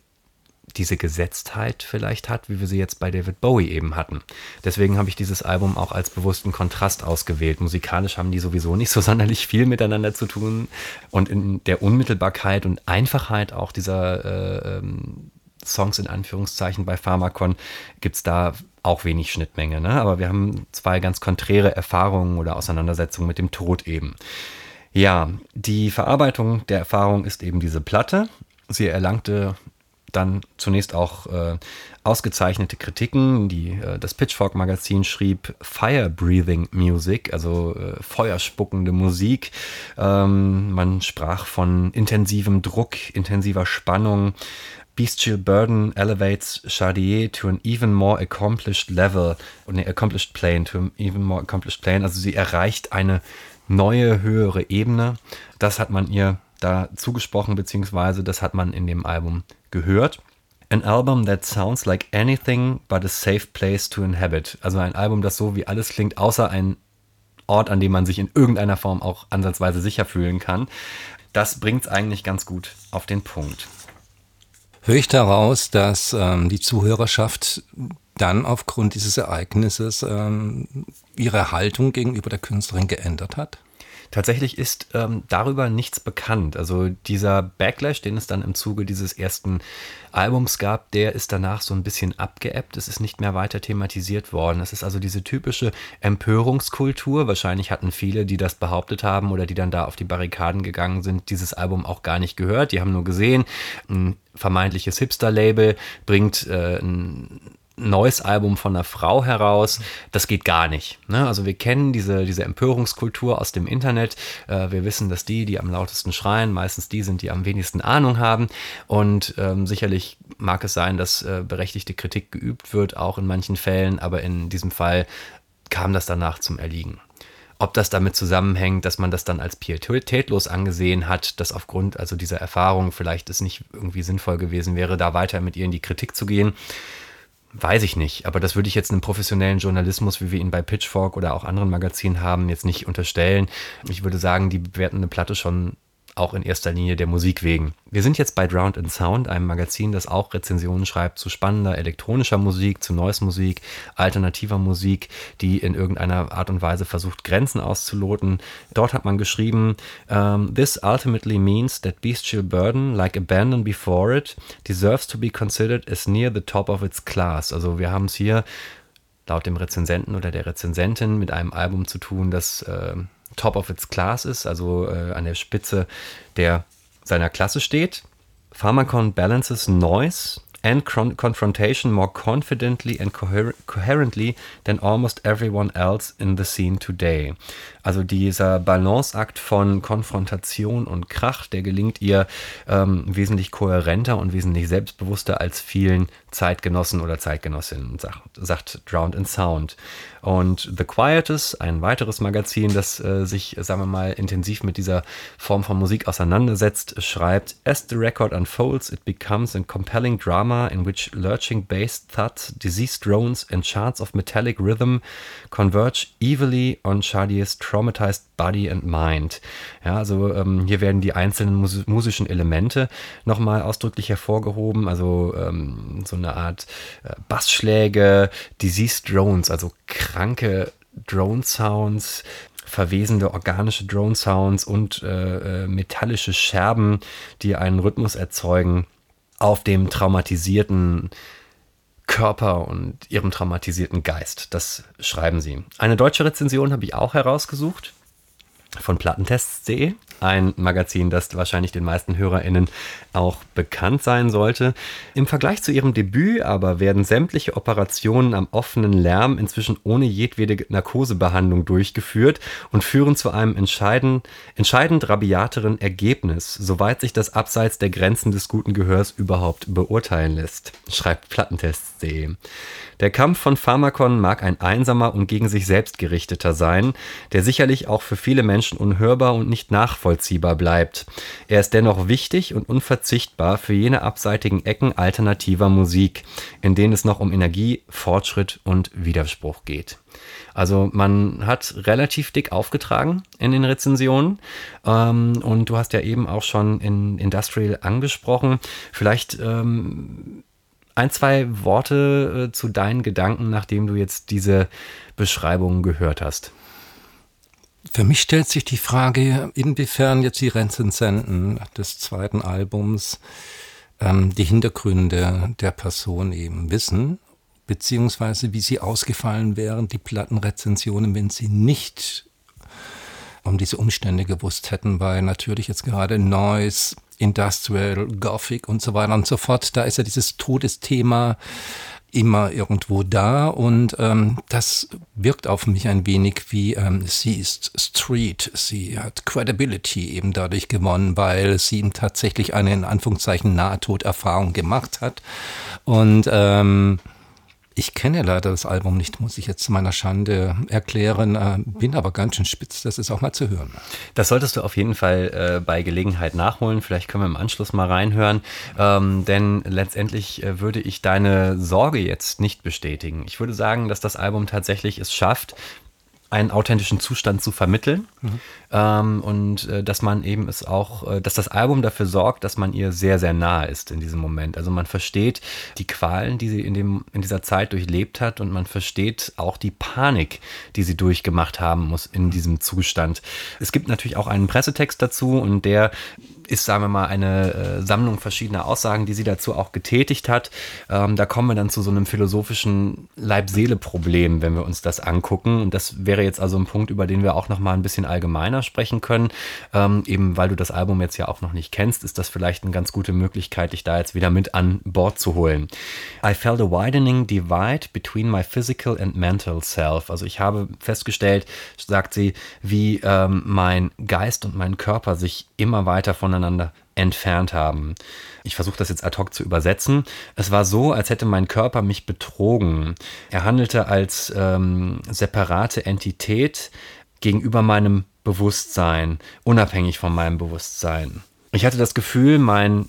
diese Gesetztheit vielleicht hat, wie wir sie jetzt bei David Bowie eben hatten. Deswegen habe ich dieses Album auch als bewussten Kontrast ausgewählt. Musikalisch haben die sowieso nicht so sonderlich viel miteinander zu tun und in der Unmittelbarkeit und Einfachheit auch dieser äh, ähm, Songs in Anführungszeichen bei Pharmakon gibt es da auch wenig Schnittmenge. Ne? Aber wir haben zwei ganz konträre Erfahrungen oder Auseinandersetzungen mit dem Tod eben. Ja, die Verarbeitung der Erfahrung ist eben diese Platte. Sie erlangte dann zunächst auch äh, ausgezeichnete Kritiken. Die, äh, das Pitchfork-Magazin schrieb Fire Breathing Music, also äh, feuerspuckende Musik. Ähm, man sprach von intensivem Druck, intensiver Spannung. Bestial Burden elevates Chardier to an even more accomplished level, ne, accomplished plane, to an even more accomplished plane. Also sie erreicht eine neue, höhere Ebene. Das hat man ihr da zugesprochen, beziehungsweise das hat man in dem Album gehört. An album that sounds like anything but a safe place to inhabit. Also ein Album, das so wie alles klingt, außer ein Ort, an dem man sich in irgendeiner Form auch ansatzweise sicher fühlen kann. Das bringt es eigentlich ganz gut auf den Punkt. Höre ich daraus, dass ähm, die Zuhörerschaft dann aufgrund dieses Ereignisses ähm, ihre Haltung gegenüber der Künstlerin geändert hat? Tatsächlich ist ähm, darüber nichts bekannt. Also dieser Backlash, den es dann im Zuge dieses ersten Albums gab, der ist danach so ein bisschen abgeebbt. Es ist nicht mehr weiter thematisiert worden. Es ist also diese typische Empörungskultur. Wahrscheinlich hatten viele, die das behauptet haben oder die dann da auf die Barrikaden gegangen sind, dieses Album auch gar nicht gehört. Die haben nur gesehen, ein vermeintliches Hipster-Label bringt äh, ein neues Album von einer Frau heraus, das geht gar nicht. Ne? Also wir kennen diese, diese Empörungskultur aus dem Internet. Äh, wir wissen, dass die, die am lautesten schreien, meistens die sind, die am wenigsten Ahnung haben. Und ähm, sicherlich mag es sein, dass äh, berechtigte Kritik geübt wird, auch in manchen Fällen, aber in diesem Fall kam das danach zum Erliegen. Ob das damit zusammenhängt, dass man das dann als pietätlos angesehen hat, dass aufgrund also dieser Erfahrung vielleicht es nicht irgendwie sinnvoll gewesen wäre, da weiter mit ihr in die Kritik zu gehen weiß ich nicht. Aber das würde ich jetzt einem professionellen Journalismus, wie wir ihn bei Pitchfork oder auch anderen Magazinen haben, jetzt nicht unterstellen. Ich würde sagen, die bewerten eine Platte schon auch in erster Linie der Musik wegen. Wir sind jetzt bei Drowned in Sound, einem Magazin, das auch Rezensionen schreibt zu spannender elektronischer Musik, zu Neues Musik, alternativer Musik, die in irgendeiner Art und Weise versucht, Grenzen auszuloten. Dort hat man geschrieben, um, This ultimately means that Bestial Burden, like Abandon before it, deserves to be considered as near the top of its class. Also wir haben es hier laut dem Rezensenten oder der Rezensentin mit einem Album zu tun, das äh, top of its class ist, also äh, an der Spitze der seiner Klasse steht. Pharmacon balances noise and confrontation more confidently and coher coherently than almost everyone else in the scene today. Also dieser Balanceakt von Konfrontation und Krach, der gelingt ihr ähm, wesentlich kohärenter und wesentlich selbstbewusster als vielen Zeitgenossen oder Zeitgenossinnen, sagt, sagt Drowned in Sound. Und The Quietus, ein weiteres Magazin, das äh, sich, sagen wir mal, intensiv mit dieser Form von Musik auseinandersetzt, schreibt, As the record unfolds, it becomes a compelling drama in which lurching bass thuds, diseased drones and charts of metallic rhythm converge evilly on Chardier's traumatized body and mind. Ja, also ähm, hier werden die einzelnen mus musischen Elemente nochmal ausdrücklich hervorgehoben, also ähm, so eine Art äh, Bassschläge, Diseased Drones, also kranke Drone-Sounds, verwesende organische Drone-Sounds und äh, äh, metallische Scherben, die einen Rhythmus erzeugen auf dem traumatisierten Körper und ihrem traumatisierten Geist. Das schreiben sie. Eine deutsche Rezension habe ich auch herausgesucht von plattentests.de ein Magazin, das wahrscheinlich den meisten HörerInnen auch bekannt sein sollte. Im Vergleich zu ihrem Debüt aber werden sämtliche Operationen am offenen Lärm inzwischen ohne jedwede Narkosebehandlung durchgeführt und führen zu einem entscheidend, entscheidend rabiateren Ergebnis, soweit sich das abseits der Grenzen des guten Gehörs überhaupt beurteilen lässt, schreibt Plattentests.de. Der Kampf von Pharmakon mag ein einsamer und gegen sich selbst gerichteter sein, der sicherlich auch für viele Menschen unhörbar und nicht nachvollziehbar bleibt. Er ist dennoch wichtig und unverzichtbar für jene abseitigen Ecken alternativer Musik, in denen es noch um Energie, Fortschritt und Widerspruch geht. Also man hat relativ dick aufgetragen in den Rezensionen ähm, und du hast ja eben auch schon in Industrial angesprochen. Vielleicht ähm, ein, zwei Worte äh, zu deinen Gedanken, nachdem du jetzt diese Beschreibungen gehört hast. Für mich stellt sich die Frage, inwiefern jetzt die Rezensenten des zweiten Albums ähm, die Hintergründe der Person eben wissen, beziehungsweise wie sie ausgefallen wären, die Plattenrezensionen, wenn sie nicht um diese Umstände gewusst hätten, weil natürlich jetzt gerade Noise, Industrial, Gothic und so weiter und so fort, da ist ja dieses Todesthema immer irgendwo da und ähm, das wirkt auf mich ein wenig wie ähm, sie ist Street, sie hat Credibility eben dadurch gewonnen, weil sie ihm tatsächlich eine in Anführungszeichen Nahtoderfahrung gemacht hat. Und ähm, ich kenne leider das Album nicht, muss ich jetzt zu meiner Schande erklären, äh, bin aber ganz schön spitz, das ist auch mal zu hören. Das solltest du auf jeden Fall äh, bei Gelegenheit nachholen. Vielleicht können wir im Anschluss mal reinhören, ähm, denn letztendlich äh, würde ich deine Sorge jetzt nicht bestätigen. Ich würde sagen, dass das Album tatsächlich es schafft, einen authentischen Zustand zu vermitteln mhm. ähm, und äh, dass man eben es auch, äh, dass das Album dafür sorgt, dass man ihr sehr, sehr nahe ist in diesem Moment. Also man versteht die Qualen, die sie in, dem, in dieser Zeit durchlebt hat und man versteht auch die Panik, die sie durchgemacht haben muss in diesem Zustand. Es gibt natürlich auch einen Pressetext dazu und der ist, sagen wir mal, eine äh, Sammlung verschiedener Aussagen, die sie dazu auch getätigt hat. Ähm, da kommen wir dann zu so einem philosophischen Leib-Seele-Problem, wenn wir uns das angucken. Und das wäre jetzt also ein Punkt, über den wir auch noch mal ein bisschen allgemeiner sprechen können. Ähm, eben weil du das Album jetzt ja auch noch nicht kennst, ist das vielleicht eine ganz gute Möglichkeit, dich da jetzt wieder mit an Bord zu holen. I felt a widening divide between my physical and mental self. Also ich habe festgestellt, sagt sie, wie ähm, mein Geist und mein Körper sich immer weiter voneinander entfernt haben. Ich versuche das jetzt ad hoc zu übersetzen. Es war so, als hätte mein Körper mich betrogen. Er handelte als ähm, separate Entität gegenüber meinem Bewusstsein, unabhängig von meinem Bewusstsein. Ich hatte das Gefühl, mein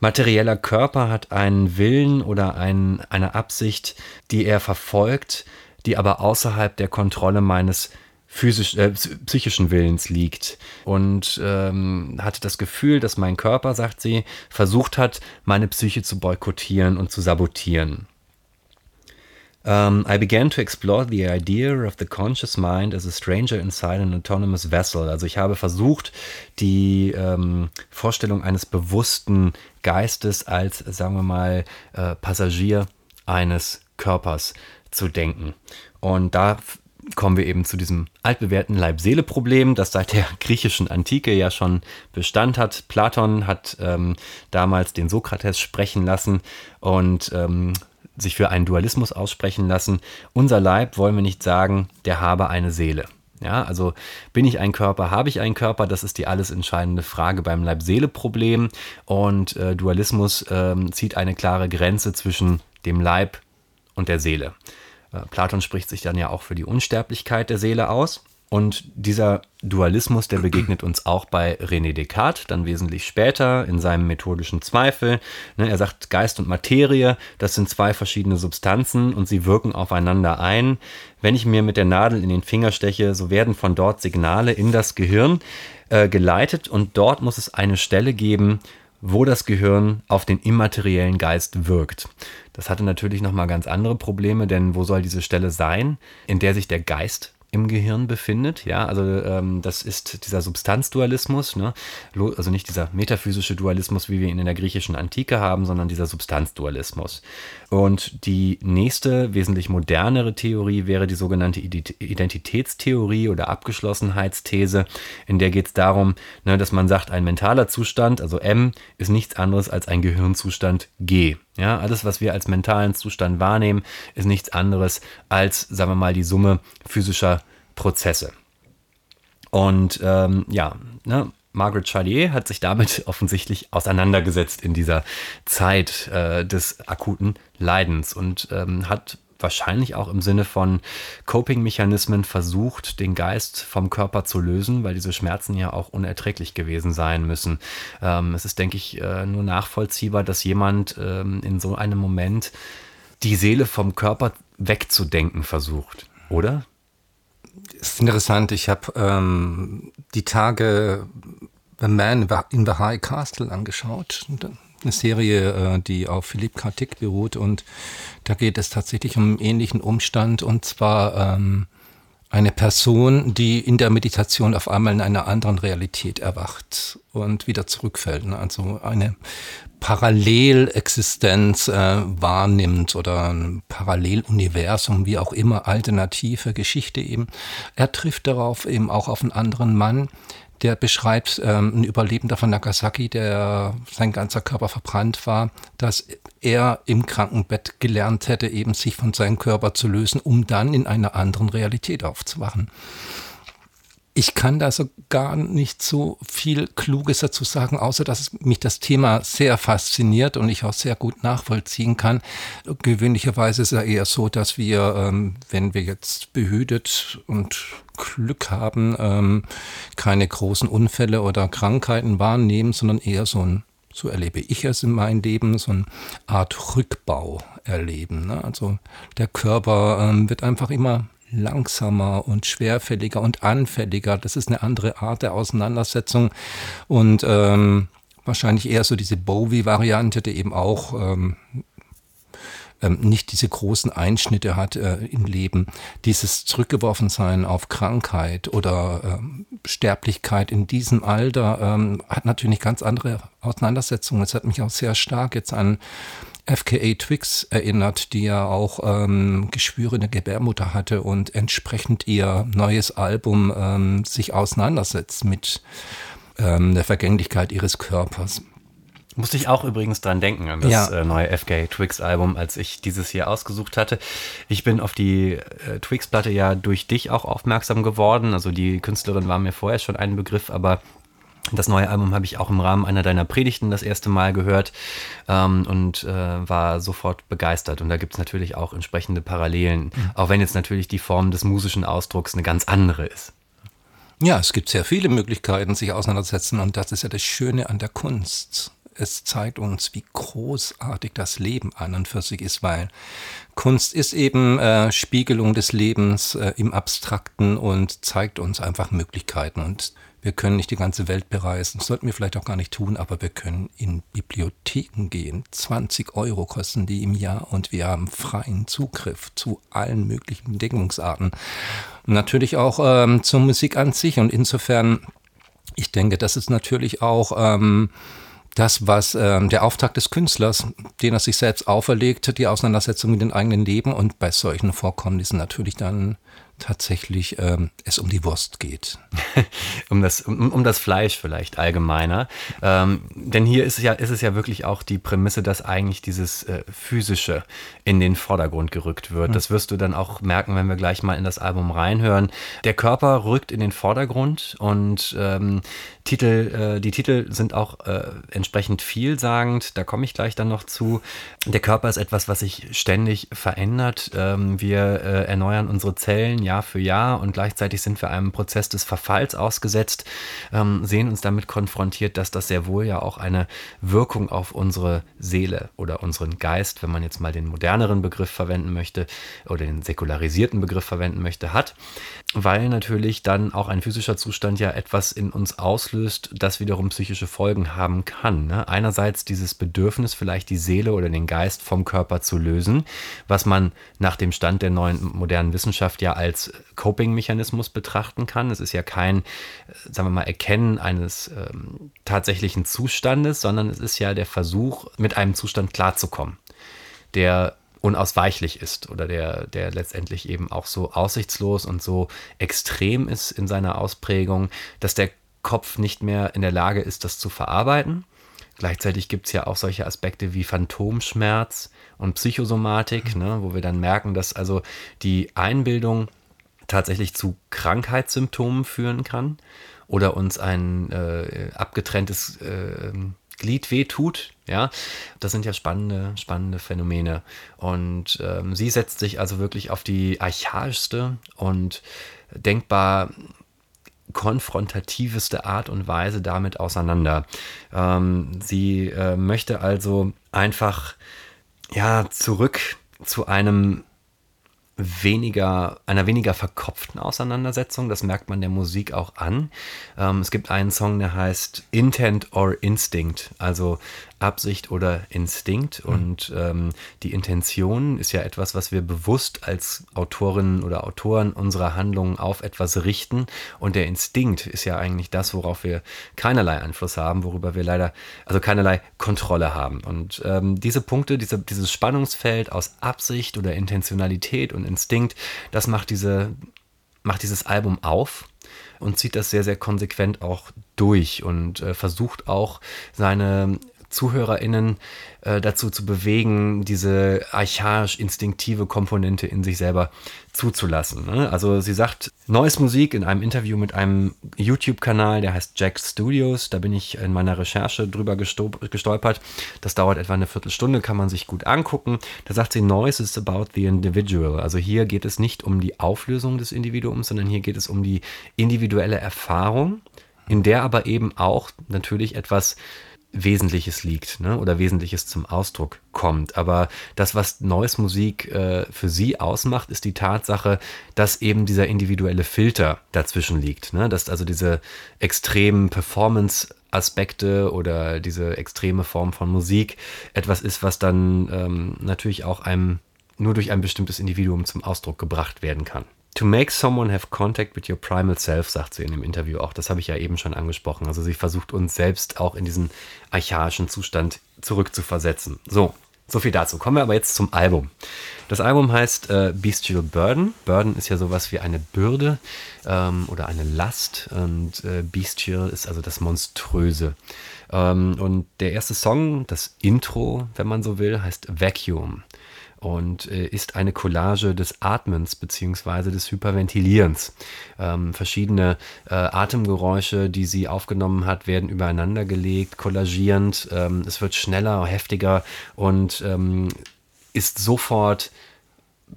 materieller Körper hat einen Willen oder ein, eine Absicht, die er verfolgt, die aber außerhalb der Kontrolle meines physisch, äh, psychischen Willens liegt und ähm, hatte das Gefühl, dass mein Körper, sagt sie, versucht hat, meine Psyche zu boykottieren und zu sabotieren. Um, I began to explore the idea of the conscious mind as a stranger inside an autonomous vessel. Also ich habe versucht, die ähm, Vorstellung eines bewussten Geistes als, sagen wir mal, äh, Passagier eines Körpers zu denken. Und da kommen wir eben zu diesem altbewährten Leib-Seele-Problem, das seit der griechischen Antike ja schon Bestand hat. Platon hat ähm, damals den Sokrates sprechen lassen und ähm, sich für einen Dualismus aussprechen lassen. Unser Leib wollen wir nicht sagen, der habe eine Seele. Ja, also bin ich ein Körper, habe ich einen Körper? Das ist die alles entscheidende Frage beim Leib-Seele-Problem. Und äh, Dualismus äh, zieht eine klare Grenze zwischen dem Leib und der Seele. Äh, Platon spricht sich dann ja auch für die Unsterblichkeit der Seele aus. Und dieser Dualismus, der begegnet uns auch bei René Descartes, dann wesentlich später in seinem methodischen Zweifel. Ne, er sagt, Geist und Materie, das sind zwei verschiedene Substanzen und sie wirken aufeinander ein. Wenn ich mir mit der Nadel in den Finger steche, so werden von dort Signale in das Gehirn äh, geleitet und dort muss es eine Stelle geben, wo das Gehirn auf den immateriellen Geist wirkt. Das hatte natürlich nochmal ganz andere Probleme, denn wo soll diese Stelle sein, in der sich der Geist im Gehirn befindet. Ja, also ähm, das ist dieser Substanzdualismus, ne? also nicht dieser metaphysische Dualismus, wie wir ihn in der griechischen Antike haben, sondern dieser Substanzdualismus. Und die nächste, wesentlich modernere Theorie wäre die sogenannte Identitätstheorie oder Abgeschlossenheitsthese, in der geht es darum, ne, dass man sagt, ein mentaler Zustand, also M, ist nichts anderes als ein Gehirnzustand G. Ja, alles, was wir als mentalen Zustand wahrnehmen, ist nichts anderes als, sagen wir mal, die Summe physischer Prozesse. Und ähm, ja, ne, Margaret Charlier hat sich damit offensichtlich auseinandergesetzt in dieser Zeit äh, des akuten Leidens und ähm, hat wahrscheinlich auch im Sinne von Coping-Mechanismen versucht, den Geist vom Körper zu lösen, weil diese Schmerzen ja auch unerträglich gewesen sein müssen. Ähm, es ist, denke ich, äh, nur nachvollziehbar, dass jemand ähm, in so einem Moment die Seele vom Körper wegzudenken versucht, oder? Das ist interessant. Ich habe ähm, die Tage The Man in the High Castle angeschaut. Eine Serie, äh, die auf Philipp K. Dick beruht. Und da geht es tatsächlich um einen ähnlichen Umstand. Und zwar ähm, eine Person, die in der Meditation auf einmal in einer anderen Realität erwacht und wieder zurückfällt. Ne? Also eine Parallelexistenz äh, wahrnimmt oder ein Paralleluniversum, wie auch immer, alternative Geschichte eben. Er trifft darauf eben auch auf einen anderen Mann, der beschreibt ähm, ein Überlebender von Nagasaki, der sein ganzer Körper verbrannt war, dass er im Krankenbett gelernt hätte, eben sich von seinem Körper zu lösen, um dann in einer anderen Realität aufzuwachen. Ich kann da so gar nicht so viel Kluges dazu sagen, außer dass mich das Thema sehr fasziniert und ich auch sehr gut nachvollziehen kann. Gewöhnlicherweise ist es ja eher so, dass wir, ähm, wenn wir jetzt behütet und Glück haben, ähm, keine großen Unfälle oder Krankheiten wahrnehmen, sondern eher so ein so erlebe ich es in meinem Leben, so eine Art Rückbau erleben. Ne? Also der Körper ähm, wird einfach immer langsamer und schwerfälliger und anfälliger. Das ist eine andere Art der Auseinandersetzung und ähm, wahrscheinlich eher so diese Bowie-Variante, die eben auch ähm, ähm, nicht diese großen Einschnitte hat äh, im Leben. Dieses Zurückgeworfensein auf Krankheit oder ähm, Sterblichkeit in diesem Alter ähm, hat natürlich ganz andere Auseinandersetzungen. Es hat mich auch sehr stark jetzt an FKA Twix erinnert, die ja auch ähm, Geschwüre in der Gebärmutter hatte und entsprechend ihr neues Album ähm, sich auseinandersetzt mit ähm, der Vergänglichkeit ihres Körpers. Musste ich auch übrigens dran denken, an das ja. äh, neue FK Twix Album, als ich dieses hier ausgesucht hatte. Ich bin auf die äh, Twix-Platte ja durch dich auch aufmerksam geworden. Also die Künstlerin war mir vorher schon ein Begriff, aber das neue Album habe ich auch im Rahmen einer deiner Predigten das erste Mal gehört ähm, und äh, war sofort begeistert. Und da gibt es natürlich auch entsprechende Parallelen, mhm. auch wenn jetzt natürlich die Form des musischen Ausdrucks eine ganz andere ist. Ja, es gibt sehr viele Möglichkeiten, sich auseinanderzusetzen und das ist ja das Schöne an der Kunst. es zeigt uns, wie großartig das Leben an und für sich ist, weil Kunst ist eben äh, Spiegelung des Lebens äh, im Abstrakten und zeigt uns einfach Möglichkeiten. Und wir können nicht die ganze Welt bereisen, sollten wir vielleicht auch gar nicht tun, aber wir können in Bibliotheken gehen. 20 Euro kosten die im Jahr und wir haben freien Zugriff zu allen möglichen Entdeckungsarten. natürlich auch ähm, zur Musik an sich und insofern, ich denke, das ist natürlich auch... Ähm, das, was ähm, der Auftrag des Künstlers, den er sich selbst auferlegt, die Auseinandersetzung mit dem eigenen Leben und bei solchen Vorkommnissen natürlich dann tatsächlich ähm, es um die Wurst geht. um, das, um, um das Fleisch vielleicht allgemeiner. Ähm, denn hier ist es, ja, ist es ja wirklich auch die Prämisse, dass eigentlich dieses äh, Physische in den Vordergrund gerückt wird. Mhm. Das wirst du dann auch merken, wenn wir gleich mal in das Album reinhören. Der Körper rückt in den Vordergrund und ähm, Titel, äh, die Titel sind auch äh, entsprechend vielsagend. Da komme ich gleich dann noch zu. Der Körper ist etwas, was sich ständig verändert. Ähm, wir äh, erneuern unsere Zellen Jahr für Jahr und gleichzeitig sind wir einem Prozess des Verfalls ausgesetzt, ähm, sehen uns damit konfrontiert, dass das sehr wohl ja auch eine Wirkung auf unsere Seele oder unseren Geist, wenn man jetzt mal den moderneren Begriff verwenden möchte oder den säkularisierten Begriff verwenden möchte, hat, weil natürlich dann auch ein physischer Zustand ja etwas in uns auslöst, das wiederum psychische Folgen haben kann. Ne? Einerseits dieses Bedürfnis, vielleicht die Seele oder den Geist vom Körper zu lösen, was man nach dem Stand der neuen modernen Wissenschaft ja als Coping-Mechanismus betrachten kann. Es ist ja kein, sagen wir mal, Erkennen eines ähm, tatsächlichen Zustandes, sondern es ist ja der Versuch, mit einem Zustand klarzukommen, der unausweichlich ist oder der, der letztendlich eben auch so aussichtslos und so extrem ist in seiner Ausprägung, dass der Kopf nicht mehr in der Lage ist, das zu verarbeiten. Gleichzeitig gibt es ja auch solche Aspekte wie Phantomschmerz und Psychosomatik, ne, wo wir dann merken, dass also die Einbildung tatsächlich zu Krankheitssymptomen führen kann oder uns ein äh, abgetrenntes äh, Glied wehtut. Ja, das sind ja spannende, spannende Phänomene. Und ähm, sie setzt sich also wirklich auf die archaischste und denkbar konfrontativeste Art und Weise damit auseinander. Ähm, sie äh, möchte also einfach ja zurück zu einem weniger, einer weniger verkopften Auseinandersetzung. Das merkt man der Musik auch an. Ähm, es gibt einen Song, der heißt Intent or Instinct, also Absicht oder Instinkt. Mhm. Und ähm, die Intention ist ja etwas, was wir bewusst als Autorinnen oder Autoren unserer Handlungen auf etwas richten. Und der Instinkt ist ja eigentlich das, worauf wir keinerlei Einfluss haben, worüber wir leider, also keinerlei Kontrolle haben. Und ähm, diese Punkte, diese, dieses Spannungsfeld aus Absicht oder Intentionalität und Instinkt, das macht diese macht dieses Album auf und zieht das sehr, sehr konsequent auch durch und äh, versucht auch seine ZuhörerInnen äh, dazu zu bewegen, diese archaisch-instinktive Komponente in sich selber zuzulassen. Ne? Also sie sagt, neues Musik in einem Interview mit einem YouTube-Kanal, der heißt Jack Studios. Da bin ich in meiner Recherche drüber gestolpert. Das dauert etwa eine Viertelstunde, kann man sich gut angucken. Da sagt sie, Noise is about the individual. Also hier geht es nicht um die Auflösung des Individuums, sondern hier geht es um die individuelle Erfahrung, in der aber eben auch natürlich etwas Wesentliches liegt ne? oder Wesentliches zum Ausdruck kommt. Aber das, was Neues Musik äh, für sie ausmacht, ist die Tatsache, dass eben dieser individuelle Filter dazwischen liegt. Ne? Dass also diese extremen Performance-Aspekte oder diese extreme Form von Musik etwas ist, was dann ähm, natürlich auch einem nur durch ein bestimmtes Individuum zum Ausdruck gebracht werden kann. To make someone have contact with your primal self, sagt sie in dem Interview auch. Das habe ich ja eben schon angesprochen. Also sie versucht uns selbst auch in diesen archaischen Zustand zurückzuversetzen. So, so viel dazu. Kommen wir aber jetzt zum Album. Das Album heißt äh, Bestial Burden. Burden ist ja sowas wie eine Bürde ähm, oder eine Last. Und äh, Bestial ist also das Monströse. Ähm, und der erste Song, das Intro, wenn man so will, heißt Vacuum und äh, ist eine Collage des Atmens bzw. des Hyperventilierens. Ähm, verschiedene äh, Atemgeräusche, die sie aufgenommen hat, werden übereinander gelegt, kollagierend. Ähm, es wird schneller, heftiger und ähm, ist sofort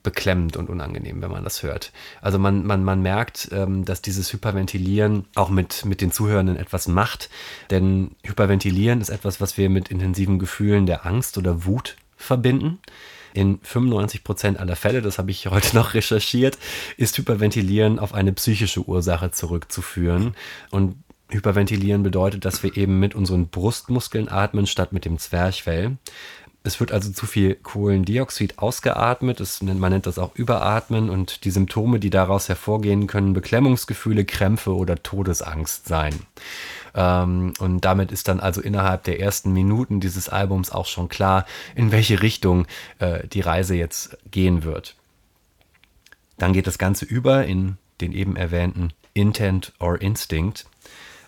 beklemmend und unangenehm, wenn man das hört. Also man, man, man merkt, ähm, dass dieses Hyperventilieren auch mit, mit den Zuhörenden etwas macht. Denn Hyperventilieren ist etwas, was wir mit intensiven Gefühlen der Angst oder Wut verbinden. In 95 Prozent aller Fälle, das habe ich heute noch recherchiert, ist Hyperventilieren auf eine psychische Ursache zurückzuführen. Und Hyperventilieren bedeutet, dass wir eben mit unseren Brustmuskeln atmen statt mit dem Zwerchfell. Es wird also zu viel Kohlendioxid ausgeatmet. Es, man nennt das auch Überatmen. Und die Symptome, die daraus hervorgehen, können Beklemmungsgefühle, Krämpfe oder Todesangst sein. Ähm, und damit ist dann also innerhalb der ersten Minuten dieses Albums auch schon klar, in welche Richtung äh, die Reise jetzt gehen wird. Dann geht das Ganze über in den eben erwähnten Intent or Instinct.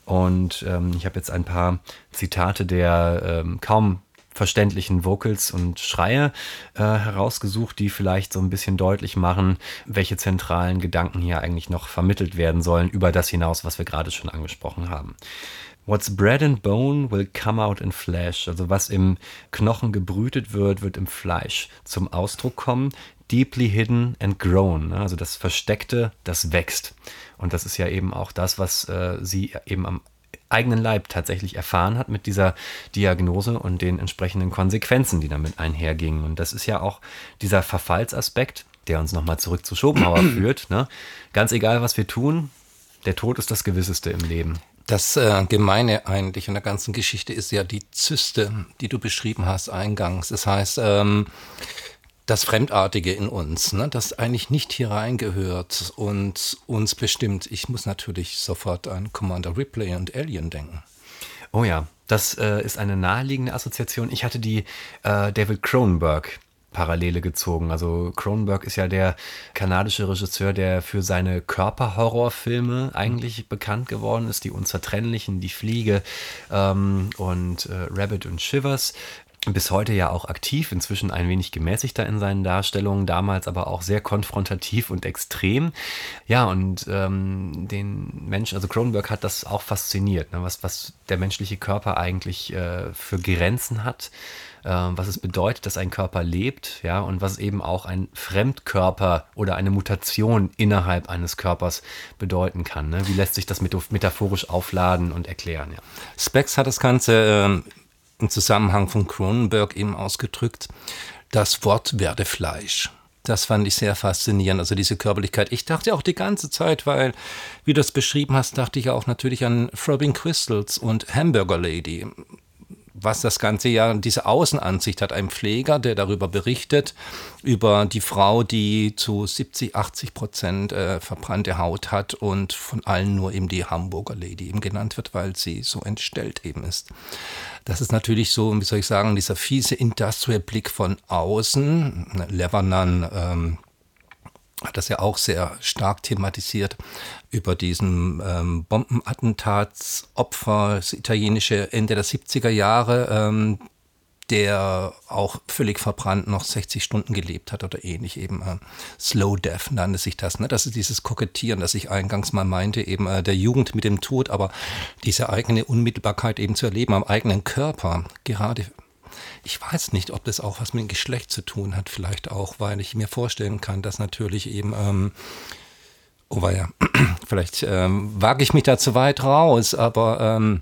Und ähm, ich habe jetzt ein paar Zitate der ähm, kaum verständlichen Vocals und Schreie äh, herausgesucht, die vielleicht so ein bisschen deutlich machen, welche zentralen Gedanken hier eigentlich noch vermittelt werden sollen über das hinaus, was wir gerade schon angesprochen haben. What's bread and bone will come out in flesh. Also was im Knochen gebrütet wird, wird im Fleisch zum Ausdruck kommen. Deeply hidden and grown. Ne? Also das Versteckte, das wächst. Und das ist ja eben auch das, was äh, sie eben am eigenen Leib tatsächlich erfahren hat mit dieser Diagnose und den entsprechenden Konsequenzen, die damit einhergingen. Und das ist ja auch dieser Verfallsaspekt, der uns nochmal zurück zu Schopenhauer führt. Ne? Ganz egal, was wir tun, der Tod ist das Gewisseste im Leben. Das äh, Gemeine eigentlich in der ganzen Geschichte ist ja die Zyste, die du beschrieben hast eingangs. Das heißt, ähm, das Fremdartige in uns, ne, das eigentlich nicht hier reingehört und uns bestimmt. Ich muss natürlich sofort an Commander Ripley und Alien denken. Oh ja, das äh, ist eine naheliegende Assoziation. Ich hatte die äh, David Cronenberg Parallele gezogen. Also Cronenberg ist ja der kanadische Regisseur, der für seine Körperhorrorfilme eigentlich bekannt geworden ist. Die Unzertrennlichen, Die Fliege ähm, und äh, Rabbit und Shivers bis heute ja auch aktiv, inzwischen ein wenig gemäßigter in seinen Darstellungen, damals aber auch sehr konfrontativ und extrem. Ja, und ähm, den Mensch, also Cronenberg hat das auch fasziniert, ne, was, was der menschliche Körper eigentlich äh, für Grenzen hat, äh, was es bedeutet, dass ein Körper lebt, ja, und was eben auch ein Fremdkörper oder eine Mutation innerhalb eines Körpers bedeuten kann. Ne? Wie lässt sich das metaphorisch aufladen und erklären? Ja. Spex hat das Ganze äh im Zusammenhang von Cronenberg eben ausgedrückt, das Wort werde Fleisch. Das fand ich sehr faszinierend, also diese Körperlichkeit. Ich dachte auch die ganze Zeit, weil, wie du es beschrieben hast, dachte ich auch natürlich an Throbbing Crystals und Hamburger Lady was das Ganze ja diese Außenansicht hat. Ein Pfleger, der darüber berichtet, über die Frau, die zu 70, 80 Prozent äh, verbrannte Haut hat und von allen nur eben die Hamburger Lady eben genannt wird, weil sie so entstellt eben ist. Das ist natürlich so, wie soll ich sagen, dieser fiese Industrial-Blick von außen. Lebanon, ähm, hat das ja auch sehr stark thematisiert über diesen ähm, Bombenattentatsopfer, das italienische Ende der 70er Jahre, ähm, der auch völlig verbrannt noch 60 Stunden gelebt hat oder ähnlich, eben äh, Slow Death nannte sich das. Ne? Das ist dieses Kokettieren, das ich eingangs mal meinte, eben äh, der Jugend mit dem Tod, aber diese eigene Unmittelbarkeit eben zu erleben am eigenen Körper, gerade ich weiß nicht, ob das auch was mit dem Geschlecht zu tun hat, vielleicht auch, weil ich mir vorstellen kann, dass natürlich eben, ähm, oh ja, vielleicht ähm, wage ich mich da zu weit raus, aber ähm,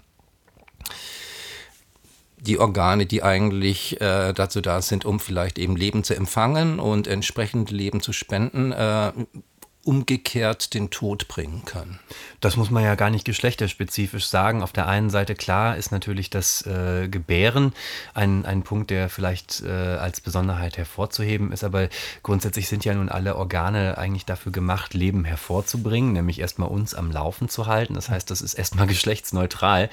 die Organe, die eigentlich äh, dazu da sind, um vielleicht eben Leben zu empfangen und entsprechend Leben zu spenden, äh, umgekehrt den Tod bringen kann. Das muss man ja gar nicht geschlechterspezifisch sagen. Auf der einen Seite klar ist natürlich das äh, Gebären ein, ein Punkt, der vielleicht äh, als Besonderheit hervorzuheben ist, aber grundsätzlich sind ja nun alle Organe eigentlich dafür gemacht, Leben hervorzubringen, nämlich erstmal uns am Laufen zu halten. Das heißt, das ist erstmal geschlechtsneutral.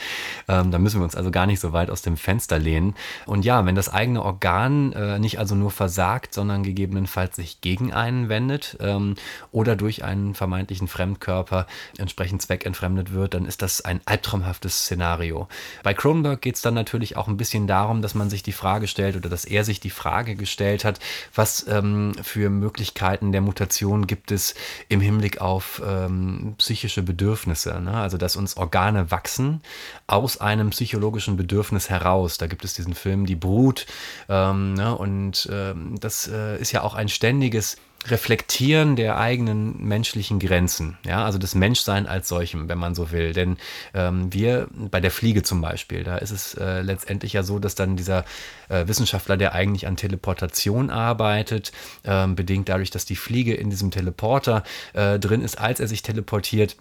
Ähm, da müssen wir uns also gar nicht so weit aus dem Fenster lehnen. Und ja, wenn das eigene Organ äh, nicht also nur versagt, sondern gegebenenfalls sich gegen einen wendet ähm, oder durch einen vermeintlichen Fremdkörper entsprechend zweckentfremdet wird, dann ist das ein albtraumhaftes Szenario. Bei Cronenberg geht es dann natürlich auch ein bisschen darum, dass man sich die Frage stellt oder dass er sich die Frage gestellt hat, was ähm, für Möglichkeiten der Mutation gibt es im Hinblick auf ähm, psychische Bedürfnisse. Ne? Also, dass uns Organe wachsen aus einem psychologischen Bedürfnis heraus. Da gibt es diesen Film Die Brut ähm, ne? und ähm, das äh, ist ja auch ein ständiges Reflektieren der eigenen menschlichen Grenzen, ja, also das Menschsein als solchem, wenn man so will. Denn ähm, wir bei der Fliege zum Beispiel, da ist es äh, letztendlich ja so, dass dann dieser äh, Wissenschaftler, der eigentlich an Teleportation arbeitet, äh, bedingt dadurch, dass die Fliege in diesem Teleporter äh, drin ist, als er sich teleportiert,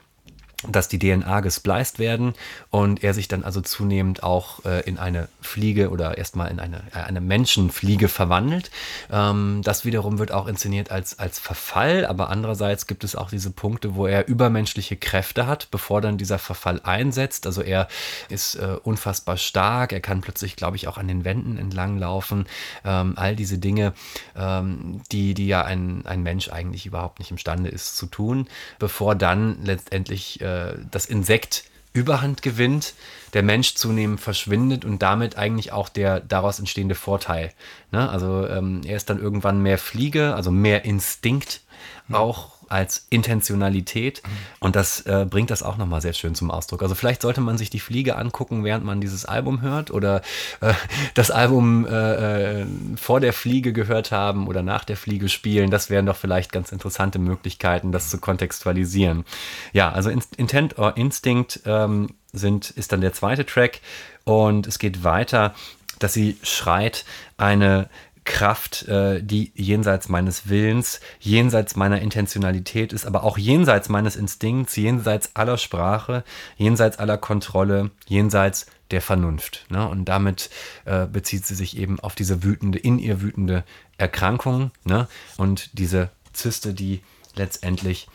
dass die DNA gespleist werden und er sich dann also zunehmend auch äh, in eine Fliege oder erstmal in eine, äh, eine Menschenfliege verwandelt. Ähm, das wiederum wird auch inszeniert als, als Verfall, aber andererseits gibt es auch diese Punkte, wo er übermenschliche Kräfte hat, bevor dann dieser Verfall einsetzt. Also er ist äh, unfassbar stark, er kann plötzlich, glaube ich, auch an den Wänden entlang laufen. Ähm, all diese Dinge, ähm, die, die ja ein, ein Mensch eigentlich überhaupt nicht imstande ist zu tun, bevor dann letztendlich äh, das Insekt Überhand gewinnt, der Mensch zunehmend verschwindet und damit eigentlich auch der daraus entstehende Vorteil. Ne? Also ähm, er ist dann irgendwann mehr Fliege, also mehr Instinkt mhm. auch als Intentionalität. Und das äh, bringt das auch nochmal sehr schön zum Ausdruck. Also vielleicht sollte man sich die Fliege angucken, während man dieses Album hört oder äh, das Album äh, äh vor der Fliege gehört haben oder nach der Fliege spielen. Das wären doch vielleicht ganz interessante Möglichkeiten, das zu kontextualisieren. Ja, also Intent or Instinct ähm, sind, ist dann der zweite Track und es geht weiter dass sie schreit, eine Kraft, äh, die jenseits meines Willens, jenseits meiner Intentionalität ist, aber auch jenseits meines Instinkts, jenseits aller Sprache, jenseits aller Kontrolle, jenseits der Vernunft. Ne? Und damit äh, bezieht sie sich eben auf diese wütende, in ihr wütende Erkrankung ne? und diese Zyste, die letztendlich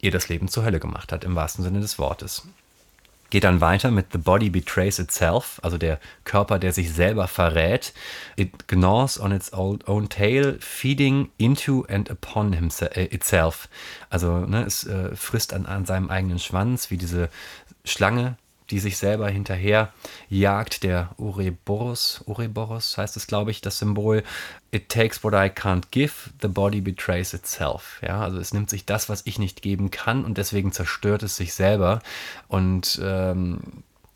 ihr das Leben zur Hölle gemacht hat, im wahrsten Sinne des Wortes. Geht dann weiter mit The Body Betrays Itself, also der Körper, der sich selber verrät. It gnaws on its own tail, feeding into and upon himself, äh, itself. Also ne, es äh, frisst an, an seinem eigenen Schwanz, wie diese Schlange, die sich selber hinterher jagt, der Ouroboros, Ouroboros heißt es, glaube ich, das Symbol. It takes what I can't give, the body betrays itself. Ja, also es nimmt sich das, was ich nicht geben kann und deswegen zerstört es sich selber und ähm,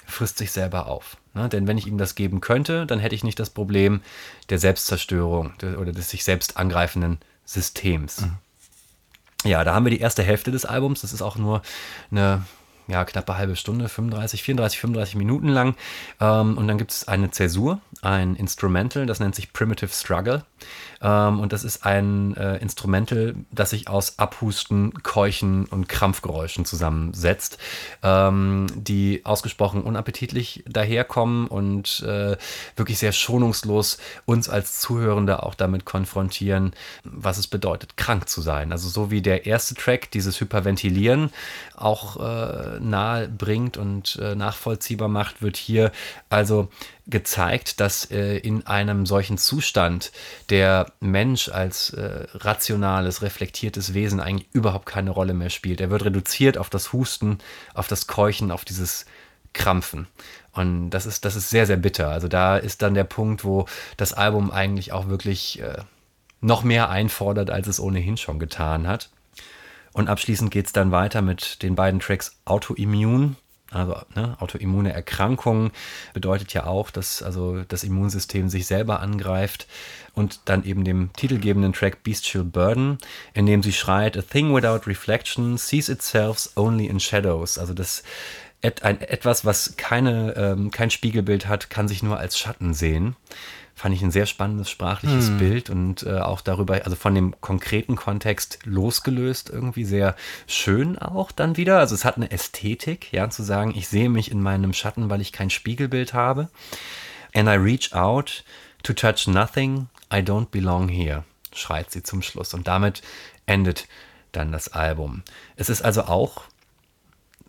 frisst sich selber auf. Ne? Denn wenn ich ihm das geben könnte, dann hätte ich nicht das Problem der Selbstzerstörung oder des sich selbst angreifenden Systems. Mhm. Ja, da haben wir die erste Hälfte des Albums. Das ist auch nur eine ja, knappe halbe Stunde, 35, 34, 35 Minuten lang. Ähm, und dann gibt es eine Zäsur, ein Instrumental, das nennt sich Primitive Struggle. Ähm, und das ist ein äh, Instrumental, das sich aus Abhusten, Keuchen und Krampfgeräuschen zusammensetzt, ähm, die ausgesprochen unappetitlich daherkommen und äh, wirklich sehr schonungslos uns als Zuhörende auch damit konfrontieren, was es bedeutet, krank zu sein. Also so wie der erste Track dieses Hyperventilieren auch äh, nahe bringt und äh, nachvollziehbar macht, wird hier also gezeigt, dass äh, in einem solchen Zustand der Mensch als äh, rationales, reflektiertes Wesen eigentlich überhaupt keine Rolle mehr spielt. Er wird reduziert auf das Husten, auf das Keuchen, auf dieses Krampfen. Und das ist, das ist sehr, sehr bitter. Also da ist dann der Punkt, wo das Album eigentlich auch wirklich äh, noch mehr einfordert, als es ohnehin schon getan hat. Und abschließend geht es dann weiter mit den beiden Tracks Autoimmun also ne, autoimmune Erkrankungen bedeutet ja auch, dass also das Immunsystem sich selber angreift. Und dann eben dem titelgebenden Track Bestial Burden, in dem sie schreit, A thing without reflection sees itself only in shadows. Also das ein, etwas, was keine, ähm, kein Spiegelbild hat, kann sich nur als Schatten sehen fand ich ein sehr spannendes sprachliches hm. Bild und äh, auch darüber, also von dem konkreten Kontext losgelöst, irgendwie sehr schön auch dann wieder. Also es hat eine Ästhetik, ja, zu sagen, ich sehe mich in meinem Schatten, weil ich kein Spiegelbild habe. And I reach out to touch nothing, I don't belong here, schreit sie zum Schluss. Und damit endet dann das Album. Es ist also auch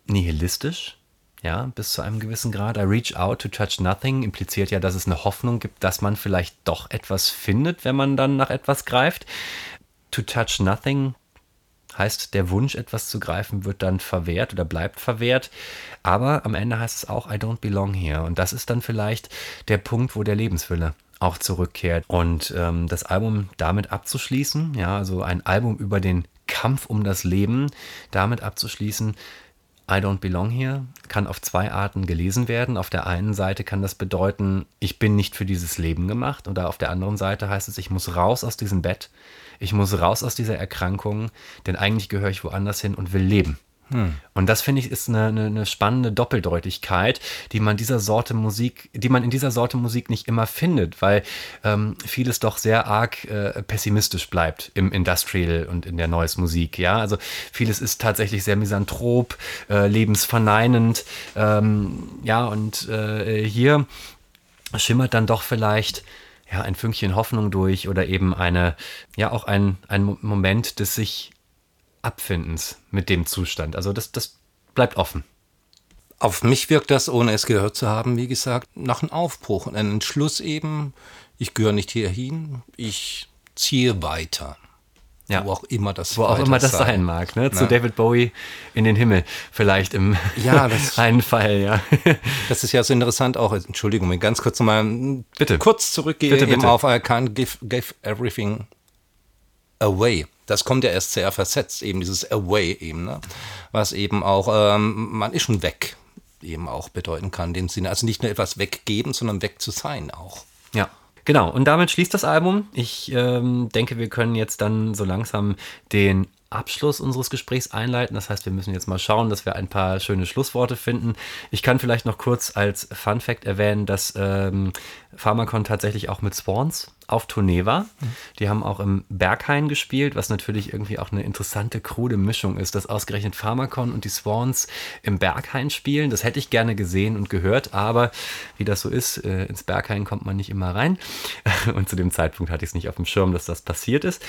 nihilistisch, ja, bis zu einem gewissen Grad. I reach out to touch nothing impliziert ja, dass es eine Hoffnung gibt, dass man vielleicht doch etwas findet, wenn man dann nach etwas greift. To touch nothing heißt, der Wunsch, etwas zu greifen, wird dann verwehrt oder bleibt verwehrt. Aber am Ende heißt es auch, I don't belong here. Und das ist dann vielleicht der Punkt, wo der Lebenswille auch zurückkehrt. Und ähm, das Album damit abzuschließen, ja, also ein Album über den Kampf um das Leben, damit abzuschließen, I don't belong here kann auf zwei Arten gelesen werden. Auf der einen Seite kann das bedeuten, ich bin nicht für dieses Leben gemacht. Oder auf der anderen Seite heißt es, ich muss raus aus diesem Bett. Ich muss raus aus dieser Erkrankung, denn eigentlich gehöre ich woanders hin und will leben. Hm. Und das finde ich ist eine, eine, eine, spannende Doppeldeutigkeit, die man dieser Sorte Musik, die man in dieser Sorte Musik nicht immer findet, weil ähm, vieles doch sehr arg äh, pessimistisch bleibt im Industrial und in der Neues Musik. Ja, also vieles ist tatsächlich sehr misanthrop, äh, lebensverneinend. Ähm, ja, und äh, hier schimmert dann doch vielleicht ja, ein Fünkchen Hoffnung durch oder eben eine, ja, auch ein, ein Moment des sich Abfindens mit dem Zustand. Also das, das bleibt offen. Auf mich wirkt das, ohne es gehört zu haben, wie gesagt, nach einem Aufbruch und einem Entschluss eben, ich gehöre nicht hierhin, ich ziehe weiter. Ja. Wo auch immer das Wo auch immer das sein, sein mag, ne? Zu David Bowie in den Himmel, vielleicht im ja, das, einen Fall, ja. Das ist ja so interessant auch, Entschuldigung, wenn ganz kurz nochmal bitte. kurz zurückgehe bitte, bitte. auf I can't give, give everything away. Das kommt ja erst sehr versetzt, eben dieses Away eben, ne? was eben auch, ähm, man ist schon weg, eben auch bedeuten kann, in dem Sinne. Also nicht nur etwas weggeben, sondern weg zu sein auch. Ja. Genau, und damit schließt das Album. Ich ähm, denke, wir können jetzt dann so langsam den Abschluss unseres Gesprächs einleiten. Das heißt, wir müssen jetzt mal schauen, dass wir ein paar schöne Schlussworte finden. Ich kann vielleicht noch kurz als Fun Fact erwähnen, dass ähm, Pharmacon tatsächlich auch mit Swans auf Tournee war. Die haben auch im Berghain gespielt, was natürlich irgendwie auch eine interessante, krude Mischung ist, dass ausgerechnet Pharmacon und die Swans im Berghain spielen. Das hätte ich gerne gesehen und gehört, aber wie das so ist, äh, ins Berghain kommt man nicht immer rein. Und zu dem Zeitpunkt hatte ich es nicht auf dem Schirm, dass das passiert ist.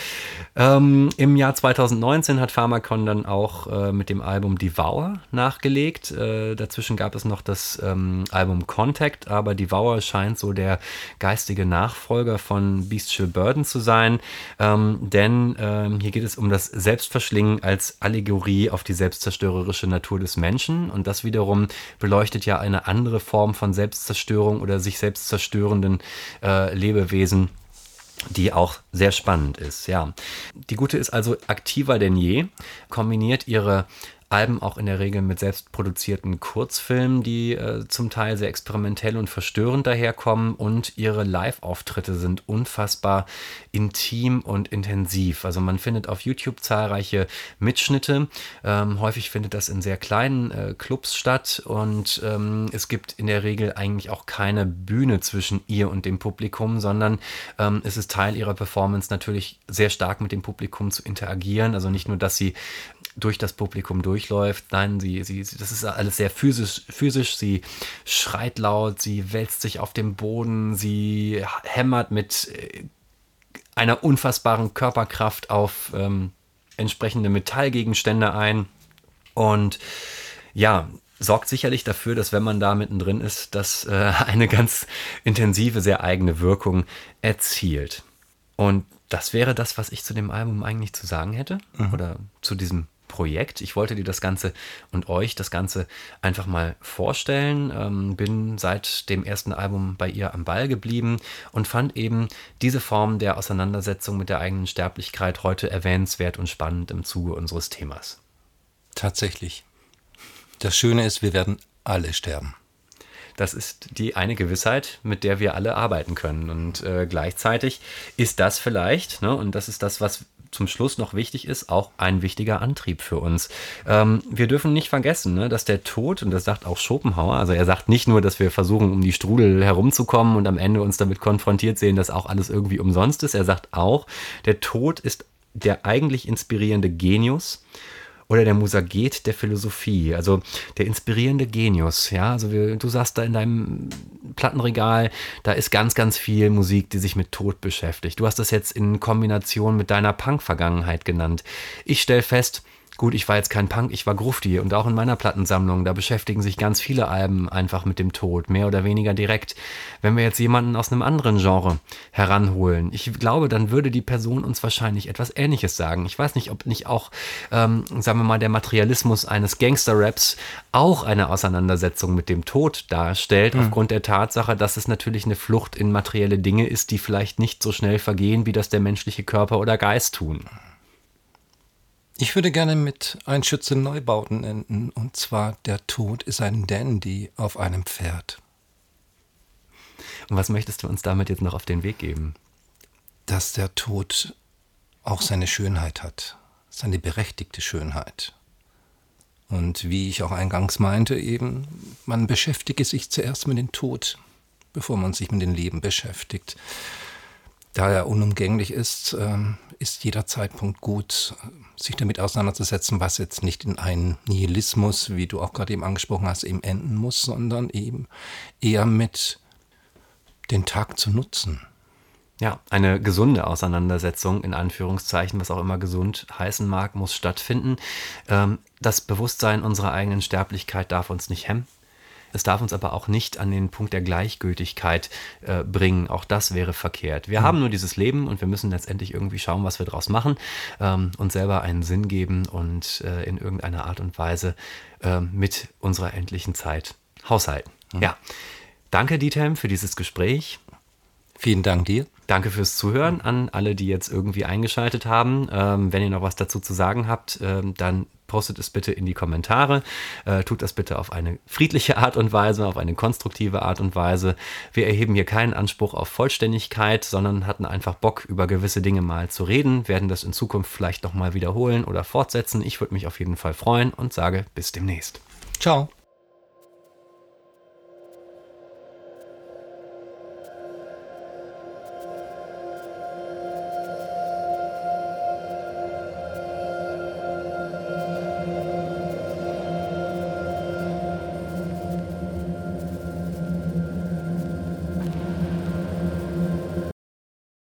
Ähm, Im Jahr 2019 hat Pharmacon dann auch äh, mit dem Album Devour nachgelegt. Äh, dazwischen gab es noch das ähm, Album Contact, aber Devour scheint so der geistige Nachfolger von Bestial Burden zu sein, ähm, denn ähm, hier geht es um das Selbstverschlingen als Allegorie auf die selbstzerstörerische Natur des Menschen und das wiederum beleuchtet ja eine andere Form von Selbstzerstörung oder sich selbst zerstörenden äh, Lebewesen die auch sehr spannend ist, ja. Die Gute ist also aktiver denn je, kombiniert ihre Alben auch in der Regel mit selbstproduzierten Kurzfilmen, die äh, zum Teil sehr experimentell und verstörend daherkommen und ihre Live-Auftritte sind unfassbar intim und intensiv. Also man findet auf YouTube zahlreiche Mitschnitte. Ähm, häufig findet das in sehr kleinen äh, Clubs statt und ähm, es gibt in der Regel eigentlich auch keine Bühne zwischen ihr und dem Publikum, sondern ähm, es ist Teil ihrer Performance natürlich sehr stark mit dem Publikum zu interagieren. Also nicht nur, dass sie durch das Publikum durchläuft. Nein, sie, sie, das ist alles sehr physisch, physisch. Sie schreit laut, sie wälzt sich auf dem Boden, sie hämmert mit äh, einer unfassbaren Körperkraft auf ähm, entsprechende Metallgegenstände ein. Und ja, sorgt sicherlich dafür, dass wenn man da mittendrin ist, dass äh, eine ganz intensive, sehr eigene Wirkung erzielt. Und das wäre das, was ich zu dem Album eigentlich zu sagen hätte. Mhm. Oder zu diesem Projekt. Ich wollte dir das Ganze und euch das Ganze einfach mal vorstellen. Ähm, bin seit dem ersten Album bei ihr am Ball geblieben und fand eben diese Form der Auseinandersetzung mit der eigenen Sterblichkeit heute erwähnenswert und spannend im Zuge unseres Themas. Tatsächlich. Das Schöne ist, wir werden alle sterben. Das ist die eine Gewissheit, mit der wir alle arbeiten können. Und äh, gleichzeitig ist das vielleicht, ne, und das ist das, was zum Schluss noch wichtig ist, auch ein wichtiger Antrieb für uns. Ähm, wir dürfen nicht vergessen, ne, dass der Tod, und das sagt auch Schopenhauer, also er sagt nicht nur, dass wir versuchen, um die Strudel herumzukommen und am Ende uns damit konfrontiert sehen, dass auch alles irgendwie umsonst ist. Er sagt auch, der Tod ist der eigentlich inspirierende Genius oder der Musaget der Philosophie, also der inspirierende Genius. Ja, also wir, du sagst da in deinem Plattenregal, da ist ganz, ganz viel Musik, die sich mit Tod beschäftigt. Du hast das jetzt in Kombination mit deiner Punk-Vergangenheit genannt. Ich stelle fest, Gut, ich war jetzt kein Punk, ich war Grufti und auch in meiner Plattensammlung, da beschäftigen sich ganz viele Alben einfach mit dem Tod, mehr oder weniger direkt. Wenn wir jetzt jemanden aus einem anderen Genre heranholen, ich glaube, dann würde die Person uns wahrscheinlich etwas Ähnliches sagen. Ich weiß nicht, ob nicht auch, ähm, sagen wir mal, der Materialismus eines Gangster-Raps auch eine Auseinandersetzung mit dem Tod darstellt, mhm. aufgrund der Tatsache, dass es natürlich eine Flucht in materielle Dinge ist, die vielleicht nicht so schnell vergehen, wie das der menschliche Körper oder Geist tun. Ich würde gerne mit Ein Schütze Neubauten enden, und zwar Der Tod ist ein Dandy auf einem Pferd. Und was möchtest du uns damit jetzt noch auf den Weg geben? Dass der Tod auch seine Schönheit hat, seine berechtigte Schönheit. Und wie ich auch eingangs meinte, eben, man beschäftige sich zuerst mit dem Tod, bevor man sich mit dem Leben beschäftigt. Da er unumgänglich ist, ähm, ist jeder Zeitpunkt gut, sich damit auseinanderzusetzen, was jetzt nicht in einen Nihilismus, wie du auch gerade eben angesprochen hast, eben enden muss, sondern eben eher mit den Tag zu nutzen. Ja, eine gesunde Auseinandersetzung, in Anführungszeichen, was auch immer gesund heißen mag, muss stattfinden. Ähm, das Bewusstsein unserer eigenen Sterblichkeit darf uns nicht hemmen. Es darf uns aber auch nicht an den Punkt der Gleichgültigkeit äh, bringen. Auch das wäre verkehrt. Wir mhm. haben nur dieses Leben und wir müssen letztendlich irgendwie schauen, was wir daraus machen, ähm, uns selber einen Sinn geben und äh, in irgendeiner Art und Weise äh, mit unserer endlichen Zeit haushalten. Mhm. Ja. Danke, Dietem, für dieses Gespräch. Vielen Dank dir. Danke fürs Zuhören an alle, die jetzt irgendwie eingeschaltet haben. Ähm, wenn ihr noch was dazu zu sagen habt, ähm, dann postet es bitte in die Kommentare. Äh, tut das bitte auf eine friedliche Art und Weise, auf eine konstruktive Art und Weise. Wir erheben hier keinen Anspruch auf Vollständigkeit, sondern hatten einfach Bock, über gewisse Dinge mal zu reden, werden das in Zukunft vielleicht nochmal wiederholen oder fortsetzen. Ich würde mich auf jeden Fall freuen und sage bis demnächst. Ciao.